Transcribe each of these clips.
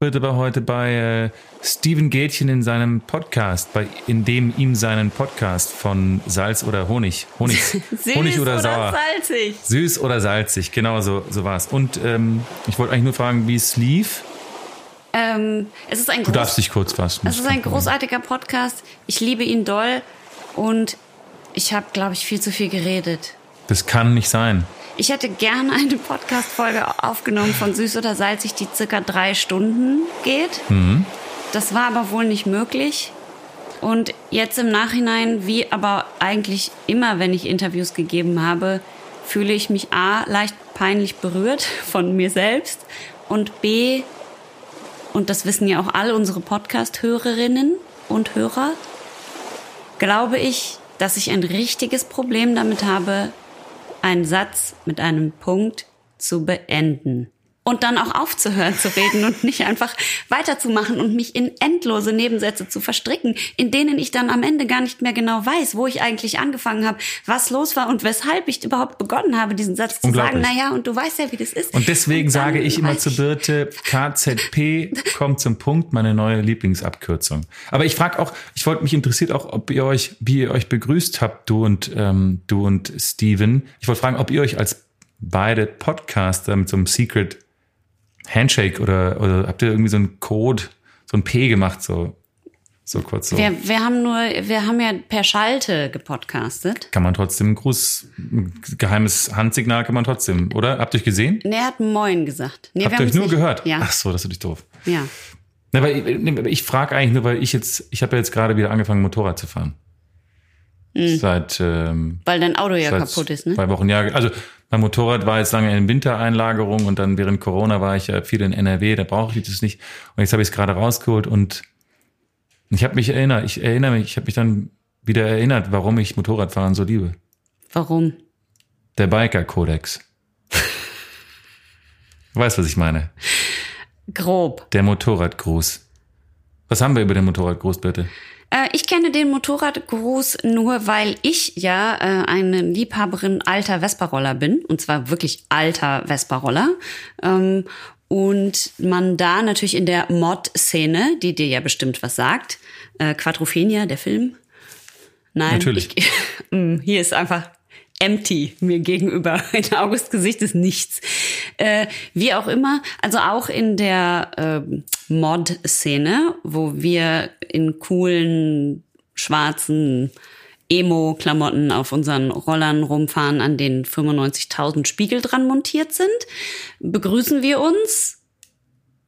wird aber heute bei äh, Steven Gätchen in seinem Podcast, bei, in dem ihm seinen Podcast von Salz oder Honig, Honig, Süß Honig oder, oder sauer, salzig? süß oder salzig, genau so, so war es. Und ähm, ich wollte eigentlich nur fragen, wie es lief. Ähm, es ist ein Du darfst dich kurz fassen. Es ist ein großartiger Podcast. Ich liebe ihn doll und ich habe, glaube ich, viel zu viel geredet. Das kann nicht sein. Ich hätte gerne eine Podcast-Folge aufgenommen von Süß oder Salzig, die circa drei Stunden geht. Das war aber wohl nicht möglich. Und jetzt im Nachhinein, wie aber eigentlich immer, wenn ich Interviews gegeben habe, fühle ich mich A, leicht peinlich berührt von mir selbst und B, und das wissen ja auch alle unsere Podcast-Hörerinnen und Hörer, glaube ich, dass ich ein richtiges Problem damit habe, einen Satz mit einem Punkt zu beenden. Und dann auch aufzuhören zu reden und nicht einfach weiterzumachen und mich in endlose Nebensätze zu verstricken, in denen ich dann am Ende gar nicht mehr genau weiß, wo ich eigentlich angefangen habe, was los war und weshalb ich überhaupt begonnen habe, diesen Satz zu sagen. Naja, und du weißt ja, wie das ist. Und deswegen Und sage ich immer zu Birte, KZP kommt zum Punkt, meine neue Lieblingsabkürzung. Aber ich frage auch, ich wollte mich interessiert auch, ob ihr euch, wie ihr euch begrüßt habt, du und ähm, du und Steven. Ich wollte fragen, ob ihr euch als beide Podcaster mit so einem Secret Handshake oder, oder habt ihr irgendwie so einen Code, so ein P gemacht, so, so kurz so. Wir, wir haben nur, wir haben ja per Schalte gepodcastet. Kann man trotzdem ein Gruß, ein geheimes Handsignal kann man trotzdem, oder? Habt ihr euch gesehen? Nee, er hat Moin gesagt. Nee, Habt ihr euch nur nicht- gehört? Ja. Ach so, das ist natürlich doof. ja. Na, aber ich, ich frage eigentlich nur, weil ich jetzt, ich habe ja jetzt gerade wieder angefangen, Motorrad zu fahren. Seit, ähm, Weil dein Auto ja kaputt ist, ne? zwei Wochen. Ja, also mein Motorrad war jetzt lange in Wintereinlagerung und dann während Corona war ich ja viel in NRW, da brauche ich das nicht. Und jetzt habe ich es gerade rausgeholt und ich habe mich erinnert, ich erinnere mich, ich habe mich dann wieder erinnert, warum ich Motorradfahren so liebe. Warum? Der Biker-Kodex. Du weißt, was ich meine. Grob. Der Motorradgruß. Was haben wir über den Motorradgruß, bitte? Äh, ich kenne den Motorradgruß nur, weil ich ja äh, eine Liebhaberin alter Vespa-Roller bin. Und zwar wirklich alter Vespa-Roller. Ähm, und man da natürlich in der Mod-Szene, die dir ja bestimmt was sagt, äh, Quadrophenia, der Film. Nein, Natürlich. Ich, Mm, hier ist einfach empty mir gegenüber. In August Gesicht ist nichts. Äh, wie auch immer, also auch in der ähm, Mod-Szene, wo wir in coolen schwarzen Emo-Klamotten auf unseren Rollern rumfahren, an denen 95.000 Spiegel dran montiert sind, begrüßen wir uns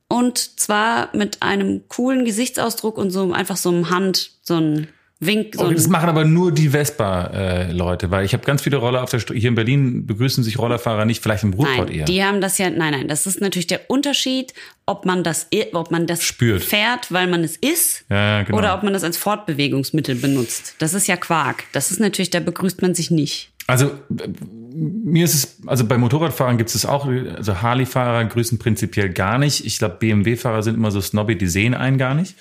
und zwar mit einem coolen Gesichtsausdruck und so einfach so einem Hand, so ein Wink, so Oh, das machen aber nur die Vespa-Leute, weil ich habe ganz viele Roller auf der Straße. Hier in Berlin begrüßen sich Rollerfahrer nicht, vielleicht im Ruhrpott Nein, eher. die haben das ja, nein, nein, das ist natürlich der Unterschied, ob man das, ob man das Spürt. fährt, weil man es ist, Ja, ja, genau. oder ob man das als Fortbewegungsmittel benutzt. Das ist ja Quark. Das ist natürlich, da begrüßt man sich nicht. Also äh, mir ist es, also bei Motorradfahrern gibt es auch, also Harley-Fahrer grüßen prinzipiell gar nicht. Ich glaube, BMW-Fahrer sind immer so snobby, die sehen einen gar nicht.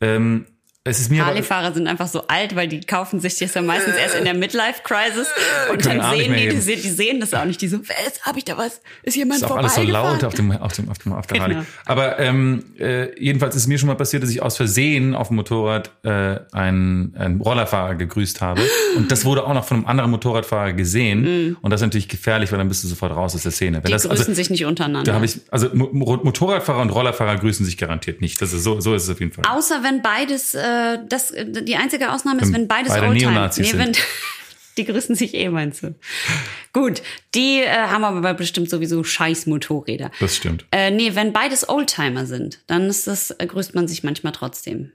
Ähm, es ist mir Harley-Fahrer sind einfach so alt, weil die kaufen sich das ja meistens erst in der Midlife-Crisis und dann sehen die, die, die sehen das auch nicht. Die so, was, hab ich da was? Ist jemand ist auch alles so laut auf dem, auf dem, auf dem, auf der Genau. Harley. Aber ähm, äh, jedenfalls ist mir schon mal passiert, dass ich aus Versehen auf dem Motorrad äh, einen, einen Rollerfahrer gegrüßt habe. Und das wurde auch noch von einem anderen Motorradfahrer gesehen. Und das ist natürlich gefährlich, weil dann bist du sofort raus aus der Szene. Wenn Die das, grüßen also, sich nicht untereinander. Da ich, also Mo- Mo- Motorradfahrer und Rollerfahrer grüßen sich garantiert nicht. Das ist so, so ist es auf jeden Fall. Außer wenn beides, äh, das, äh, die einzige Ausnahme ist, Wenn beides beide Oldtimer- nee, wenn, Die grüßen sich eh, meinst du? Gut, die äh, haben aber bestimmt sowieso scheiß Motorräder. Das stimmt. Äh, nee, wenn beides Oldtimer sind, dann ist das, äh, grüßt man sich manchmal trotzdem.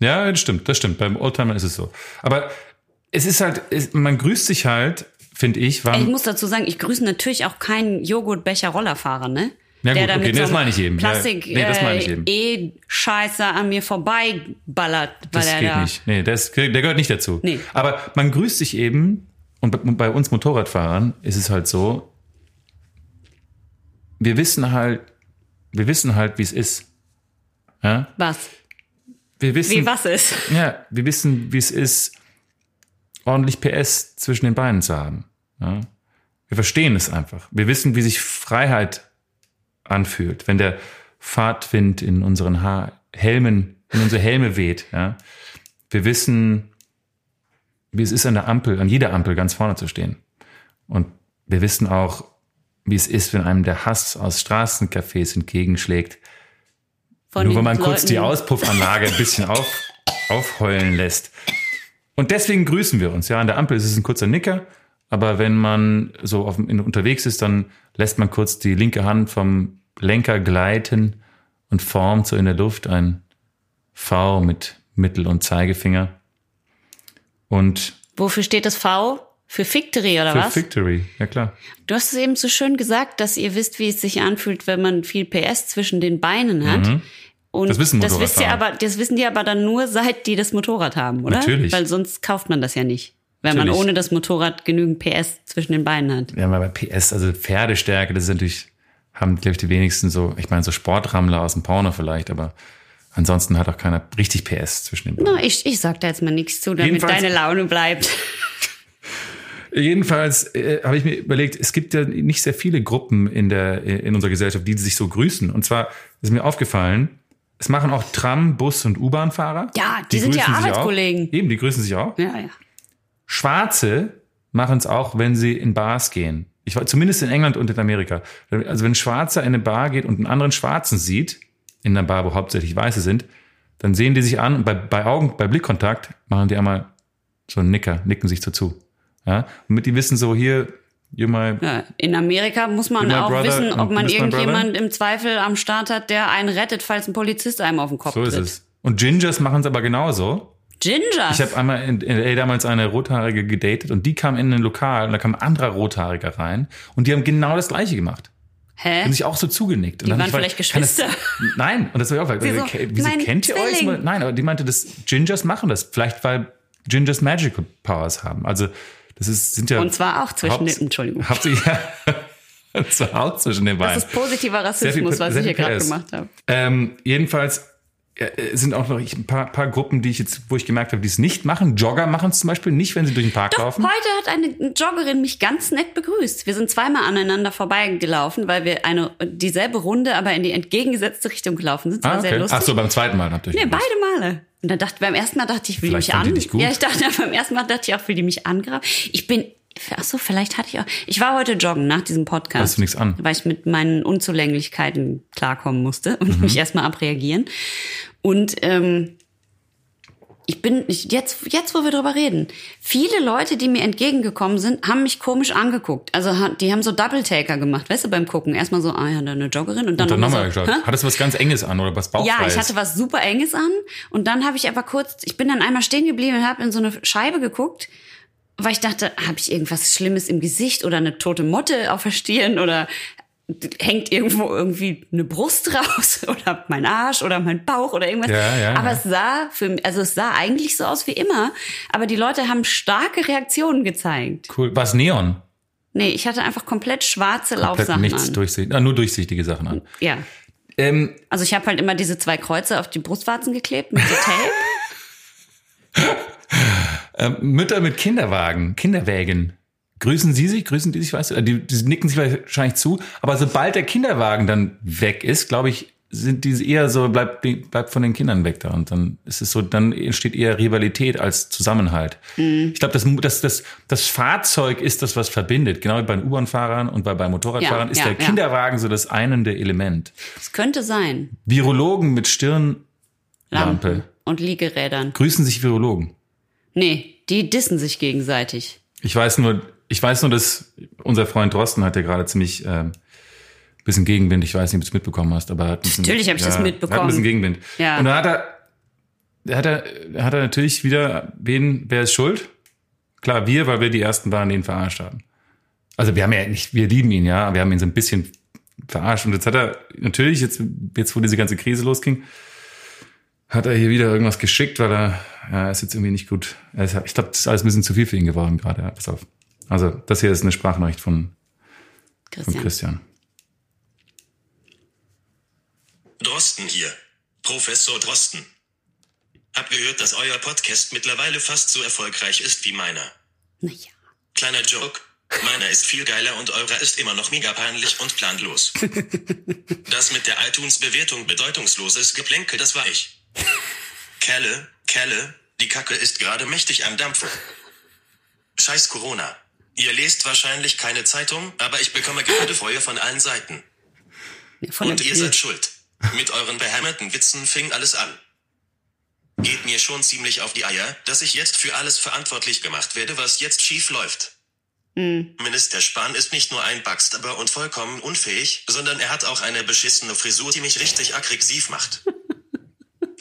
Ja, das stimmt, das stimmt. Beim Oldtimer ist es so. Aber es ist halt, es, man grüßt sich halt, finde ich, Ich muss dazu sagen, ich grüße natürlich auch keinen Joghurtbecher-Rollerfahrer, ne? Ja, gut, da okay, mit nee, das meine ich eben. Ja, Plastik nee, das meine ich äh, eben. E-Scheiße an mir vorbeiballert, weil das er geht da. nicht. Nee, das, der gehört nicht dazu. Nee. Aber man grüßt sich eben, und bei- bei uns Motorradfahrern ist es halt so, wir wissen halt, wir wissen halt, wie es ist. Ja? Was? Wir wissen, Wie was ist? Ja, wir wissen, wie es ist, ordentlich PS zwischen den Beinen zu haben. Ja? Wir verstehen es einfach. Wir wissen, wie sich Freiheit anfühlt, wenn der Fahrtwind in unseren ha Helmen, in unsere Helme weht. Ja. Wir wissen, wie es ist, an der Ampel, an jeder Ampel ganz vorne zu stehen. Und wir wissen auch, wie es ist, wenn einem der Hass aus Straßencafés entgegenschlägt. Von Nur wenn man kurz die Leuten- Auspuffanlage ein bisschen auf, aufheulen lässt. Und deswegen grüßen wir uns. Ja, an der Ampel ist es ein kurzer Nicker, aber wenn man so auf, in, unterwegs ist, dann lässt man kurz die linke Hand vom Lenker gleiten und formt so in der Luft ein V mit Mittel- und Zeigefinger. Und Wofür steht das V? Für Victory oder für was? Victory, ja klar. Du hast es eben so schön gesagt, dass ihr wisst, wie es sich anfühlt, wenn man viel PS zwischen den Beinen hat. Und Mhm. Das wissen das wisst ihr aber, das wissen die aber dann nur, seit die das Motorrad haben, oder? Natürlich. Weil sonst kauft man das ja nicht. Wenn man Natürlich. ohne das Motorrad genügend PS zwischen den Beinen hat. Ja, aber bei PS, also Pferdestärke, das ist natürlich, haben, glaube ich, die wenigsten so, ich meine, so Sportrammler aus dem Porno vielleicht, aber ansonsten hat auch keiner richtig PS zwischen den Beinen. Na, ich, ich sag da jetzt mal nichts zu, damit Jedenfalls- deine Laune bleibt. Jedenfalls äh, habe ich mir überlegt, es gibt ja nicht sehr viele Gruppen in der in unserer Gesellschaft, die sich so grüßen. Und zwar ist mir aufgefallen, es machen auch Tram, Bus und U-Bahn-Fahrer. Ja, die sind ja Arbeitskollegen. Auch. Eben, die grüßen sich auch. Ja, ja. Schwarze machen es auch, wenn sie in Bars gehen. Ich war zumindest in England und in Amerika. Also wenn ein Schwarzer in eine Bar geht und einen anderen Schwarzen sieht, in einer Bar, wo hauptsächlich Weiße sind, dann sehen die sich an und bei, bei Augen, bei Blickkontakt machen die einmal so einen Nicker, nicken sich dazu. Ja, damit die wissen so hier, you my, Ja, in Amerika muss man You're auch brother wissen, ob man irgendjemand im Zweifel am Start hat, der einen rettet, falls ein Polizist einem auf den Kopf so ist tritt. es. Und Gingers machen es aber genauso. Ginger. Ich habe einmal in, LA damals eine Rothaarige gedatet und die kam in ein Lokal und da kam ein anderer Rothaariger rein und die haben genau das gleiche gemacht. Hä? Und sich auch so zugenickt. Und Die dann waren ich vielleicht gefragt, Geschwister. Das, nein, und das war ja auch, weil, Sie so, wieso mein kennt ihr euch? Zwilling. Nein, aber die meinte, dass Gingers machen das. Vielleicht, weil Gingers Magical Powers haben. Also, das ist, sind ja. Und zwar auch zwischen den, Entschuldigung. Hauptsächlich, ja. Und zwar auch zwischen den beiden. Das ist positiver Sehr viel- Rassismus, was ich hier gerade gemacht habe. Ähm, jedenfalls sind auch noch ein paar, paar Gruppen, die ich jetzt, wo ich gemerkt habe, die es nicht machen. Jogger machen es zum Beispiel nicht, wenn sie durch den Park laufen. Heute hat eine Joggerin mich ganz nett begrüßt. Wir sind zweimal aneinander vorbeigelaufen, weil wir eine dieselbe Runde, aber in die entgegengesetzte Richtung gelaufen sind. Das war Ah, sehr okay. lustig. Ach so, beim zweiten Mal habt ihr euch Nee, beide Male. Und dann dachte, beim ersten Mal dachte ich, will Vielleicht die mich die an. dich gut. Ja, ich dachte, beim ersten Mal dachte ich auch, will die mich angraben. Ich bin, ach so, vielleicht hatte ich auch, ich war heute joggen nach diesem Podcast. Hast du nichts an? Weil ich mit meinen Unzulänglichkeiten klarkommen musste und Mhm. mich erstmal abreagieren. Und, ähm, ich bin, jetzt, jetzt, wo wir drüber reden, viele Leute, die mir entgegengekommen sind, haben mich komisch angeguckt. Also, die haben so Double-Taker gemacht, weißt du, beim Gucken. Erstmal so, ah ja, da eine Joggerin und dann, Und dann noch nochmal so, geschaut. Hattest du was ganz Enges an oder was Ja, Bauchfreies? ich hatte was super Enges an und dann habe ich aber kurz, ich bin dann einmal stehen geblieben und habe in so eine Scheibe geguckt, weil ich dachte, habe ich irgendwas Schlimmes im Gesicht oder eine tote Motte auf der Stirn oder hängt irgendwo irgendwie eine Brust raus oder mein Arsch oder mein Bauch oder irgendwas. Ja, ja, aber ja. es sah für mich, also es sah eigentlich so aus wie immer, aber die Leute haben starke Reaktionen gezeigt. Cool. Was Neon? Nee, ich hatte einfach komplett schwarze Komplett Laufsachen nichts an. durchsichtig. Ah, nur durchsichtige Sachen an. Ja. Ähm, Also ich habe halt immer diese zwei Kreuze auf die Brustwarzen geklebt mit so Tape. ähm, Mütter mit Kinderwagen, Kinderwägen. Grüßen Sie sich, grüßen die sich, weißt du? Äh, Die, die nicken sich wahrscheinlich zu. Aber sobald der Kinderwagen dann weg ist, glaube ich, sind die eher so, bleibt, bleibt von den Kindern weg da. Und dann ist es so, dann entsteht eher Rivalität als Zusammenhalt. Ich glaube, das, das, das, das Fahrzeug ist das, was verbindet. Genau wie bei den U-Bahn-Fahrern und bei, bei Motorradfahrern Ja, ist ja, der ja. Kinderwagen so das einende Element. Es könnte sein. Virologen mit Stirnlampe. Lampen und Liegerädern. Grüßen sich Virologen. Nee, die dissen sich gegenseitig. Ich weiß nur, ich weiß nur, dass unser Freund Drosten hat ja gerade ziemlich ähm, bisschen Gegenwind. Ich weiß nicht, ob du es mitbekommen hast, aber er hat bisschen, Natürlich hab ich das mitbekommen. Hat ein bisschen Gegenwind. Ja. Und da hat er, hat er, hat er natürlich wieder, wen, wer ist schuld? Klar, wir, weil wir die ersten waren, die ihn verarscht haben. Also wir haben ja nicht, wir lieben ihn, ja, wir haben ihn so ein bisschen verarscht. Und jetzt hat er natürlich, jetzt, jetzt wo diese ganze Krise losging, hat er hier wieder irgendwas geschickt, weil er, ja, er ist jetzt irgendwie nicht gut. Ist, ich glaube, das ist alles ein bisschen zu viel für ihn geworden gerade. Ja, pass auf. Also, das hier ist eine Sprachnachricht von, von Christian. Christian. Drosten hier. Professor Drosten. Hab gehört, dass euer Podcast mittlerweile fast so erfolgreich ist wie meiner. Naja. Kleiner Joke. Meiner ist viel geiler und eurer ist immer noch mega peinlich und planlos. Das mit der iTunes-Bewertung bedeutungsloses Geplänkel, das war ich. Kelle, Kelle, die Kacke ist gerade mächtig am Dampfen. Scheiß Corona. Ihr lest wahrscheinlich keine Zeitung, aber ich bekomme gerade Feuer von allen Seiten. Von Und ihr Bild. seid schuld. Mit euren behämmerten Witzen fing alles an. Geht mir schon ziemlich auf die Eier, dass ich jetzt für alles verantwortlich gemacht werde, was jetzt schief läuft. Minister Spahn ist nicht nur ein Backstabber und vollkommen unfähig, sondern er hat auch eine beschissene Frisur, die mich richtig aggressiv macht.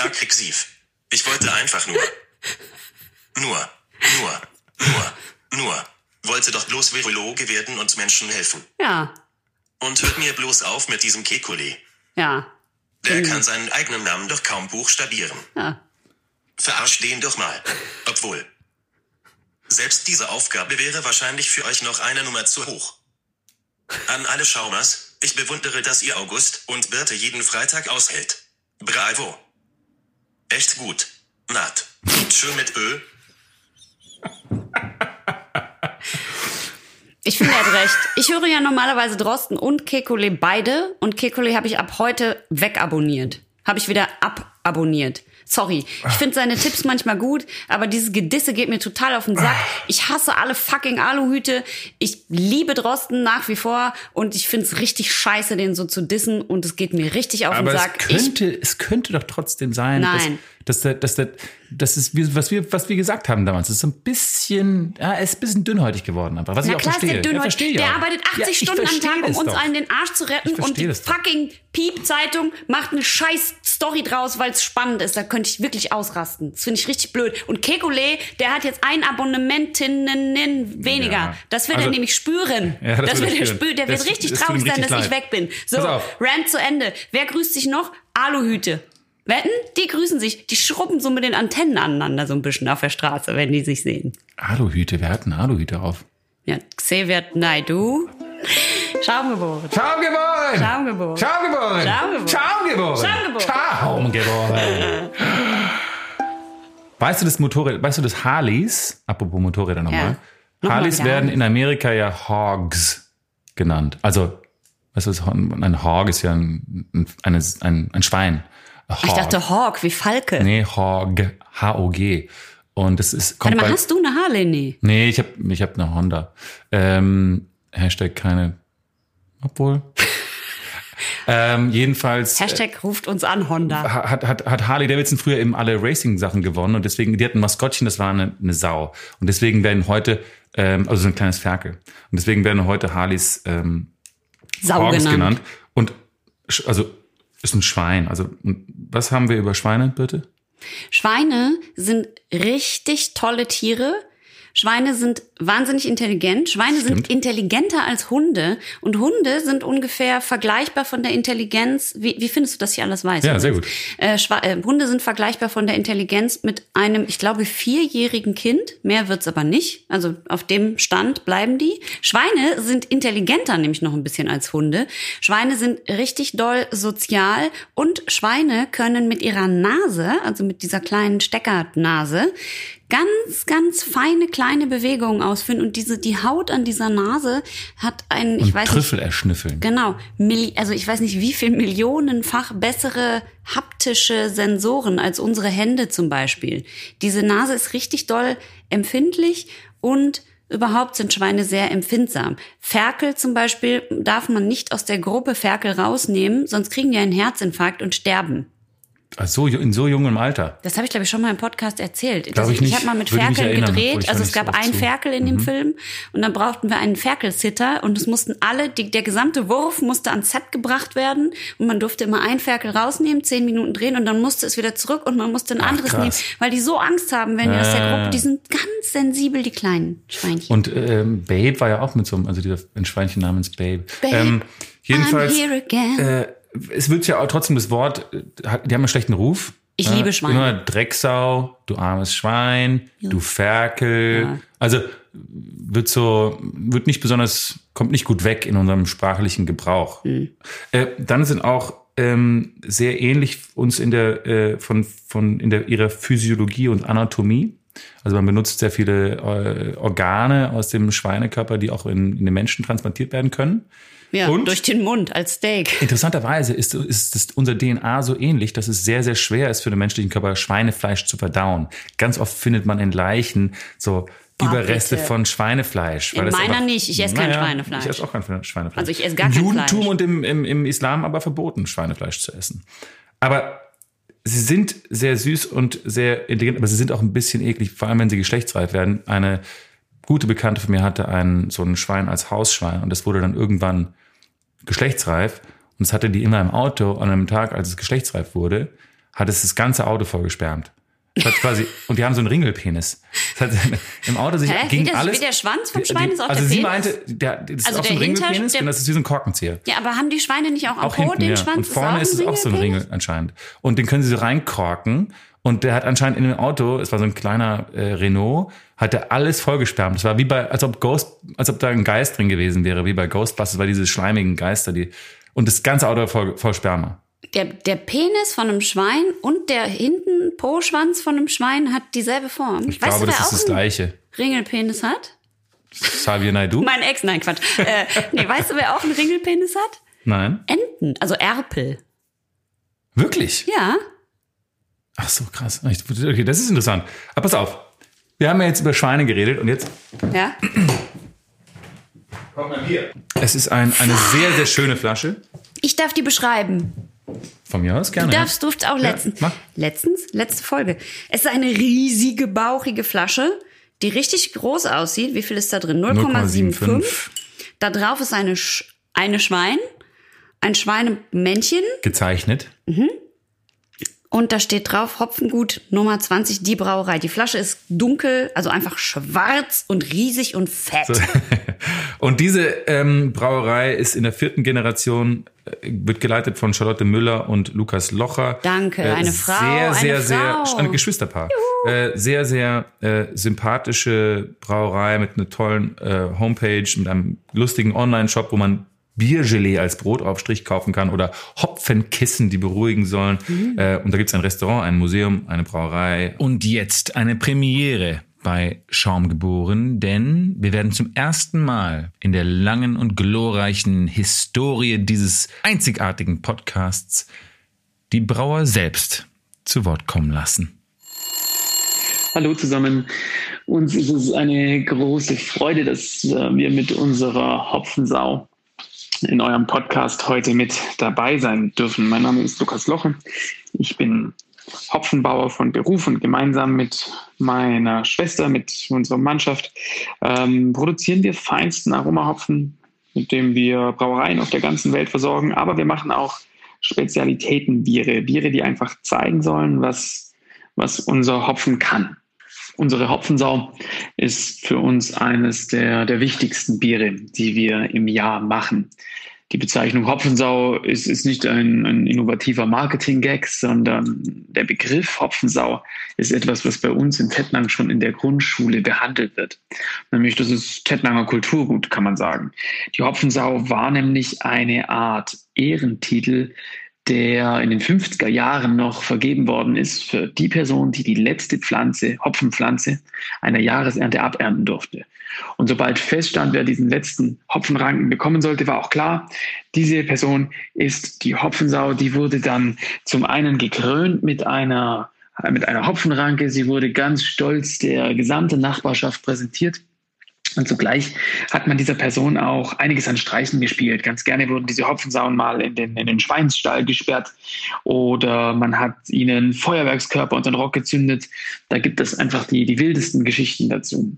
Aggressiv. Ich wollte einfach nur. Nur. Nur. Nur. Nur. Wollte doch bloß Virologe werden und Menschen helfen. Ja, Und hört mir bloß auf mit diesem Kekulé. ja, Der kann seinen eigenen Namen doch kaum buchstabieren. ja. Verarsch den doch mal. Obwohl. Selbst diese Aufgabe wäre wahrscheinlich für euch noch eine Nummer zu hoch. An alle Schaumers, ich bewundere, dass ihr August und Birte jeden Freitag aushält. Bravo. Echt gut. Naht. Schön mit Ö. Ich finde, er hat recht. Ich höre ja normalerweise Drosten und Kekulé beide und Kekulé habe ich ab heute wegabonniert. Habe ich wieder ababonniert. Sorry. Ich finde seine Tipps manchmal gut, aber dieses Gedisse geht mir total auf den Sack. Ich hasse alle fucking Aluhüte. Ich liebe Drosten nach wie vor und ich finde es richtig scheiße, den so zu dissen und es geht mir richtig auf Aber den es Sack. Ich, könnte, es könnte doch trotzdem sein, Nein. dass, dass, der, dass, der, das ist, was wir, was wir gesagt haben damals, es ist so ein bisschen, ja, ist ein bisschen dünnhäutig geworden, aber was Na ich auch klar ist verstehe. der Ja, verstehe ich Der auch. arbeitet 80 Ja, ich Stunden am Tag, um das uns doch. allen den Arsch zu retten. Ich Und die das fucking Piep-Zeitung macht eine scheiß Story draus, weil es spannend ist. Da könnte ich wirklich ausrasten. Das finde ich richtig blöd. Und Kekulé, der hat jetzt ein Abonnementinnen weniger. Ja. Das wird Also- er nämlich spüren. Ja, das wird er wird er spüren. Der Das- wird richtig das traurig sein, dass ich leid. weg bin. So. Rant zu Ende. Wer grüßt sich noch? Aluhüte. Wetten? Die grüßen sich. Die schrubben so mit den Antennen aneinander so ein bisschen auf der Straße, wenn die sich sehen. Aluhüte, wer hat einen Aluhüte auf? Ja, Xavier Naidu. Schaumgeboren. Schaumgeboren! Schaumgeboren. Schaumgeboren! Schaumgeboren. Schaumgeboren! Schaumgeboren. Schaumgeboren! Weißt du das Motorrad, weißt du das Harleys, apropos Motorräder nochmal, Nochmal Harleys wieder werden in Amerika ja Hogs genannt. Also, weißt du, ein Hog ist ja ein, ein, ein, ein Schwein. A Ich dachte Hawk, wie Falke. Nee, Hog. H-O-G. Und das ist, kommt Warte mal, hast du eine Harley? Nee. Nee, ich habe ich hab eine Honda. Ähm, Hashtag keine. Obwohl. ähm, jedenfalls äh, Hashtag ruft uns an, Honda. hat, hat, hat Harley Davidson früher eben alle Racing-Sachen gewonnen und deswegen, die hatten ein Maskottchen, das war eine, eine Sau. Und deswegen werden heute, ähm, also so ein kleines Ferkel. Und deswegen werden heute Harleys ähm, Sau genannt. genannt. Und also ist ein Schwein. Also was haben wir über Schweine, bitte? Schweine sind richtig tolle Tiere. Schweine sind wahnsinnig intelligent. Schweine sind Stimmt. intelligenter als Hunde. Und Hunde sind ungefähr vergleichbar von der Intelligenz. Wie, wie findest du, dass ich alles weiß? Ja, sehr gut. Äh, äh, Hunde sind vergleichbar von der Intelligenz mit einem, ich glaube, vierjährigen Kind. Mehr wird's aber nicht. Also auf dem Stand bleiben die. Schweine sind intelligenter nämlich noch ein bisschen als Hunde. Schweine sind richtig doll sozial und Schweine können mit ihrer Nase, also mit dieser kleinen Steckernase, ganz, ganz feine kleine Bewegungen ausführen. Und diese, die Haut an dieser Nase hat einen, ich Und weiß nicht, Trüffel erschnüffeln. Genau, also ich weiß nicht, wie viel millionenfach bessere haptische Sensoren als unsere Hände zum Beispiel. Diese Nase ist richtig doll empfindlich und überhaupt sind Schweine sehr empfindsam. Ferkel zum Beispiel darf man nicht aus der Gruppe Ferkel rausnehmen, sonst kriegen die einen Herzinfarkt und sterben. Ach so, in so jungem Alter. Das habe ich, glaube ich, schon mal im Podcast erzählt. Das- ich nicht. habe mal mit Ferkeln ich gedreht. höre Also es so gab oft einen. Mhm. Ferkel in dem Film und dann brauchten wir einen Ferkelsitter und es mussten alle, die, der gesamte Wurf musste ans Set gebracht werden und man durfte immer einen Ferkel rausnehmen, zehn Minuten drehen und dann musste es wieder zurück und man musste ein Ach, anderes krass. nehmen, weil die so Angst haben, wenn die aus der Äh. Gruppe, die sind ganz sensibel, die kleinen Schweinchen. Und ähm, Babe war ja auch mit so einem, also dieser ein Schweinchen namens Babe. Babe, ähm, jedenfalls, I'm here again. äh, es wird ja auch trotzdem das Wort, äh, die haben einen schlechten Ruf. Ich Äh, liebe Schweine. Immer Drecksau, du armes Schwein, du Ferkel. Ja. Also wird so, wird nicht besonders, kommt nicht gut weg in unserem sprachlichen Gebrauch. Hm. Äh, dann sind auch ähm, sehr ähnlich uns in der äh, von von in der ihrer Physiologie und Anatomie Also man benutzt sehr viele äh, Organe aus dem Schweinekörper, die auch in, in den Menschen transplantiert werden können. Ja, und durch den Mund als Steak. Interessanterweise ist, ist, ist unser DNA so ähnlich, dass es sehr, sehr schwer ist für den menschlichen Körper, Schweinefleisch zu verdauen. Ganz oft findet man in Leichen so Überreste bitte. von Schweinefleisch. in meiner einfach, nicht. Ich esse naja, kein Schweinefleisch. Ich esse auch kein Schweinefleisch. Also ich esse gar kein Im Judentum Fleisch. und im, im, im Islam aber verboten, Schweinefleisch zu essen. Aber sie sind sehr süß und sehr intelligent, aber sie sind auch ein bisschen eklig, vor allem wenn sie geschlechtsreif werden. Eine gute Bekannte von mir hatte einen, so ein Schwein als Hausschwein und das wurde dann irgendwann geschlechtsreif und es hatte die immer im Auto und an einem Tag, als es geschlechtsreif wurde, hat es das ganze Auto vollgesperrt. Quasi, und die haben so einen Ringelpenis. Das hat im Auto sich Hä? ging wie, das, alles. wie der Schwanz vom Schwein die, ist auch Also der sie Penis? meinte, der, das ist Also auch so ein Ringelpenis der- und das ist wie so ein Korkenzieher. Ja, aber haben die Schweine nicht auch am Auch Po hinten, den ja. Schwanz? Und vorne ist es auch so ein? Ringel anscheinend. Und den können sie so reinkorken. Und der hat anscheinend in dem Auto, es war so ein kleiner äh, Renault, hat er alles vollgesperrt. Das war wie bei, als ob Ghost, als ob da ein Geist drin gewesen wäre, wie bei Ghostbusters, weil diese schleimigen Geister, die, und das ganze Auto war voll, voll Sperma. Der, der Penis von einem Schwein und der hinten Po-Schwanz von einem Schwein hat dieselbe Form. Ich weißt glaube, du, wer das ist auch das einen Gleiche. Ringelpenis hat? Xavier Naidoo? Mein Ex, nein, Quatsch. äh, nee, weißt du, wer auch einen Ringelpenis hat? Nein. Enten, also Erpel. Wirklich? Ja. Ach so, krass. Okay, das ist interessant. Aber pass auf. Wir haben ja jetzt über Schweine geredet und jetzt Ja. kommt mal hier. Es ist ein, eine sehr, sehr schöne Flasche. Ich darf die beschreiben. Von mir aus gerne. Du ja. darfst, durfst auch Ja, letztens. mach. letztens, letzte Folge. Es ist eine riesige, bauchige Flasche, die richtig groß aussieht. Wie viel ist da drin? 0,75. 0,75. Da drauf ist eine, Sch eine Schwein, ein Schweinemännchen Gezeichnet. Und da steht drauf Hopfengut Nummer 20, die Brauerei. Die Flasche ist dunkel, also einfach schwarz und riesig und fett. Und diese ähm, Brauerei ist in der vierten Generation, äh, wird geleitet von Charlotte Müller und Lukas Locher. Danke, eine Frau, Sehr, eine sehr, sehr, Frau. ein Geschwisterpaar. Äh, sehr, sehr äh, sympathische Brauerei mit einer tollen äh, Homepage, mit einem lustigen Online-Shop, wo man Biergelee als Brotaufstrich kaufen kann oder Hopfenkissen, die beruhigen sollen. Mhm. Äh, und da gibt's ein Restaurant, ein Museum, eine Brauerei. Und jetzt eine Premiere bei Schaum geboren, denn wir werden zum ersten Mal in der langen und glorreichen Historie dieses einzigartigen Podcasts die Brauer selbst zu Wort kommen lassen. Hallo zusammen. Uns ist es eine große Freude, dass äh, wir mit unserer Hopfensau in eurem Podcast heute mit dabei sein dürfen. Mein Name ist Lukas Loche. Ich bin Hopfenbauer von Beruf und gemeinsam mit meiner Schwester, mit unserer Mannschaft, ähm, produzieren wir feinsten Aromahopfen, mit dem wir Brauereien auf der ganzen Welt versorgen. Aber wir machen auch Spezialitätenbiere, Biere, die einfach zeigen sollen, was, was unser Hopfen kann. Unsere Hopfensau ist für uns eines der, der wichtigsten Biere, die wir im Jahr machen. Die Bezeichnung Hopfensau ist, ist nicht ein, ein innovativer Marketing-Gag, sondern der Begriff Hopfensau ist etwas, was bei uns in Tettnang schon in der Grundschule behandelt wird. Nämlich, das ist Tettnanger Kulturgut, kann man sagen. Die Hopfensau war nämlich eine Art Ehrentitel, der in den 50er Jahren noch vergeben worden ist für die Person, die die letzte Pflanze, Hopfenpflanze einer Jahresernte abernten durfte. Und sobald feststand, wer diesen letzten Hopfenranken bekommen sollte, war auch klar, diese Person ist die Hopfensau. Die wurde dann zum einen gekrönt mit einer, mit einer Hopfenranke. Sie wurde ganz stolz der gesamten Nachbarschaft präsentiert. Und zugleich hat man dieser Person auch einiges an Streichen gespielt. Ganz gerne wurden diese Hopfensauen mal in den, in den Schweinsstall gesperrt oder man hat ihnen Feuerwerkskörper unter den Rock gezündet. Da gibt es einfach die, die wildesten Geschichten dazu.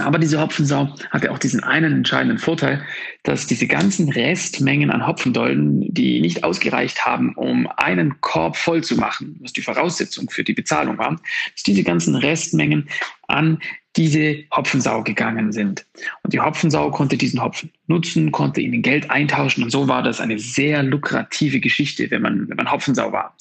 Aber diese Hopfensau hatte auch diesen einen entscheidenden Vorteil, dass diese ganzen Restmengen an Hopfendolden, die nicht ausgereicht haben, um einen Korb voll zu machen, was die Voraussetzung für die Bezahlung war, dass diese ganzen Restmengen an diese Hopfensau gegangen sind. Und die Hopfensau konnte diesen Hopfen nutzen, konnte ihnen Geld eintauschen und so war das eine sehr lukrative Geschichte, wenn man, wenn man Hopfensau war.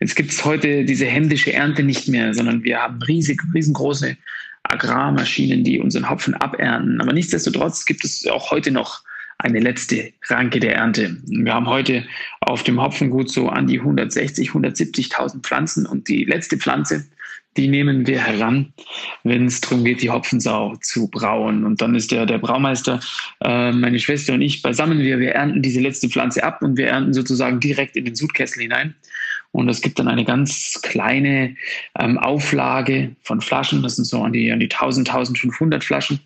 Jetzt gibt es heute diese händische Ernte nicht mehr, sondern wir haben riesig, riesengroße Agrarmaschinen, die unseren Hopfen abernten. Aber nichtsdestotrotz gibt es auch heute noch eine letzte Ranke der Ernte. Wir haben heute auf dem Hopfengut so an die 160, 170.000 Pflanzen und die letzte Pflanze, die nehmen wir heran, wenn es darum geht, die Hopfensau zu brauen. Und dann ist der, der Braumeister, äh, meine Schwester und ich beisammen. Wir, wir ernten diese letzte Pflanze ab und wir ernten sozusagen direkt in den Sudkessel hinein. Und es gibt dann eine ganz kleine ähm, Auflage von Flaschen. Das sind so an die, an die 1000, 1500 Flaschen.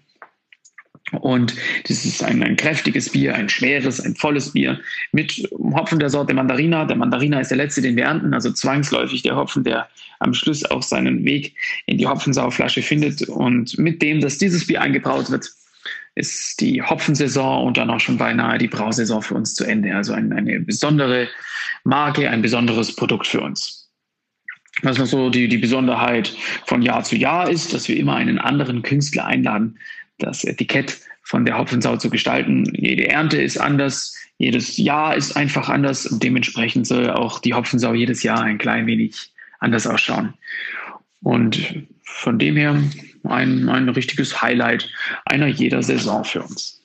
Und das ist ein, ein, kräftiges Bier, ein schweres, ein volles Bier mit Hopfen der Sorte Mandarina. Der Mandarina ist der letzte, den wir ernten, also zwangsläufig der Hopfen, der am Schluss auch seinen Weg in die Hopfensauflasche findet. Und mit dem, dass dieses Bier eingebraut wird, ist die Hopfensaison und dann auch schon beinahe die Brausaison für uns zu Ende. Also ein, eine besondere Marke, ein besonderes Produkt für uns. Was noch so die, die Besonderheit von Jahr zu Jahr ist, dass wir immer einen anderen Künstler einladen, das Etikett von der Hopfensau zu gestalten. Jede Ernte ist anders, jedes Jahr ist einfach anders und dementsprechend soll auch die Hopfensau jedes Jahr ein klein wenig anders ausschauen. Und von dem her ein, ein richtiges Highlight einer jeder Saison für uns.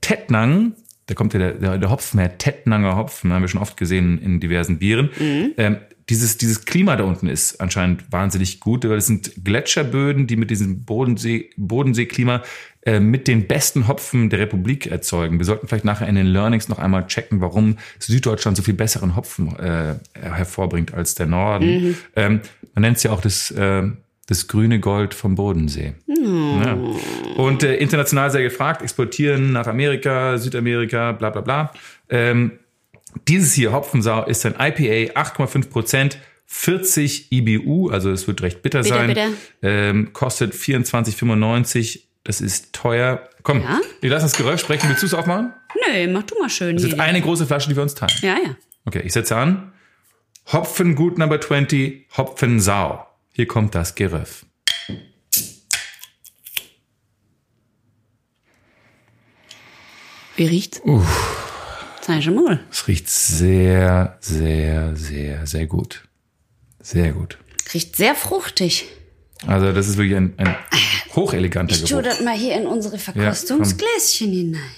Tettnang, da kommt ja der, der, der Hopfen her, Tettnanger Hopfen, haben wir schon oft gesehen in diversen Bieren. Mhm. Ähm, dieses, dieses Klima da unten ist anscheinend wahnsinnig gut, weil es sind Gletscherböden, die mit diesem Bodensee, Bodenseeklima äh, mit den besten Hopfen der Republik erzeugen. Wir sollten vielleicht nachher in den Learnings noch einmal checken, warum Süddeutschland so viel besseren Hopfen äh, hervorbringt als der Norden. Mhm. Ähm, man nennt es ja auch das, äh, das grüne Gold vom Bodensee. Mhm. Ja. Und äh, international sehr gefragt, exportieren nach Amerika, Südamerika, bla bla bla. Ähm, dieses hier, Hopfensau, ist ein IPA, 8,5 Prozent, 40 IBU, also es wird recht bitter, bitter sein. Bitter. Ähm, kostet 24,95. Das ist teuer. Komm, ja? wir lassen das Geräusch sprechen. Willst du es aufmachen? Nö, mach du mal schön. Das ist jetzt eine große Flasche, die wir uns teilen. Ja, ja. Okay, ich setze an. Hopfengut Number 20, Hopfensau. Hier kommt das Geröff. Wie riecht's? Uff. Zeig schon mal. Es riecht sehr, sehr, sehr, sehr gut. Sehr gut. Riecht sehr fruchtig. Also das ist wirklich ein, ein hocheleganter ich Geruch. Ich tue das mal hier in unsere Verkostungsgläschen ja, hinein.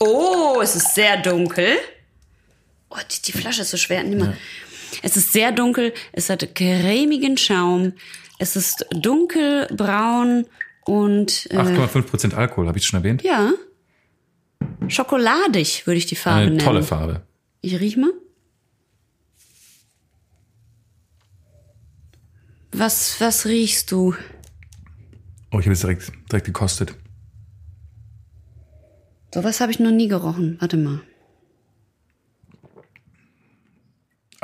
Oh, es ist sehr dunkel. Oh, die, die Flasche ist so schwer. Nimm mal. Ja. Es ist sehr dunkel, es hat cremigen Schaum, es ist dunkelbraun und... Äh, 8,5% Alkohol, habe ich schon erwähnt? Ja. Schokoladig würde ich die Farbe Eine nennen. Tolle Farbe. Ich riech mal. Was, was riechst du? Oh, ich habe es direkt, direkt gekostet. Sowas habe ich noch nie gerochen. Warte mal.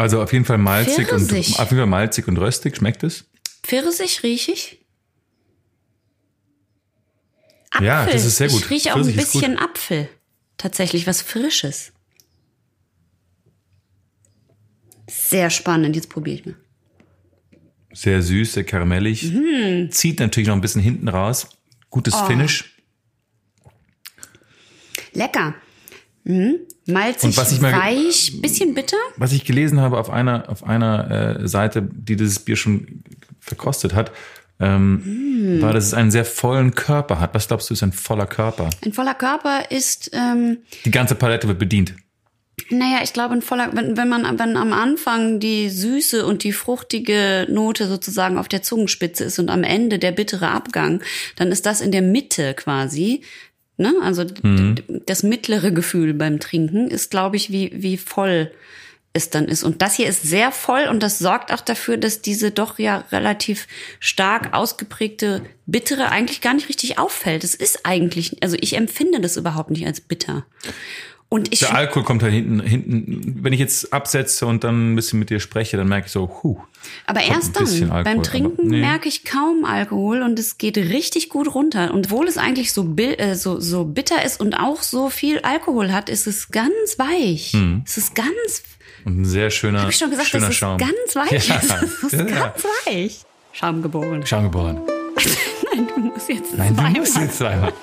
Also auf jeden Fall malzig Pfirsich. und auf jeden Fall malzig und röstig. Schmeckt es? Pfirsich rieche ich. Apfel. Ja, das ist sehr gut. Ich rieche auch ein bisschen Apfel. Tatsächlich was Frisches. Sehr spannend. Jetzt probiere ich mal. Sehr süß, sehr karamellig. Mhm. Zieht natürlich noch ein bisschen hinten raus. Gutes oh. Finish. Lecker. Mhm. Malzig, was ich mal, weich, bisschen bitter. Was ich gelesen habe auf einer, auf einer äh, Seite, die dieses Bier schon verkostet hat, ähm, mm. war, dass es einen sehr vollen Körper hat. Was glaubst du, ist ein voller Körper? Ein voller Körper ist. Ähm, Die ganze Palette wird bedient. Naja, ich glaube, ein voller, wenn, wenn man, wenn am Anfang die süße und die fruchtige Note sozusagen auf der Zungenspitze ist und am Ende der bittere Abgang, dann ist das in der Mitte quasi. Ne? Also mhm. das mittlere Gefühl beim Trinken ist, glaube ich, wie, wie voll es dann ist. Und das hier ist sehr voll und das sorgt auch dafür, dass diese doch ja relativ stark ausgeprägte bittere eigentlich gar nicht richtig auffällt. Es ist eigentlich, also ich empfinde das überhaupt nicht als bitter. Und ich der Alkohol kommt halt hinten, hinten, wenn ich jetzt absetze und dann ein bisschen mit dir spreche, dann merke ich so, huh. Aber erst dann, Alkohol, beim Trinken nee. merke ich kaum Alkohol und es geht richtig gut runter. Und obwohl es eigentlich so, äh, so, so bitter ist und auch so viel Alkohol hat, ist es ganz weich. Hm. Es ist ganz und ein sehr schöner, ich schon gesagt, schöner ist Schaum. ganz weich. Ja. Das ist ja. ganz weich. Schaum geboren. Schaum geboren. Nein, du musst jetzt Nein, du musst jetzt zweimal.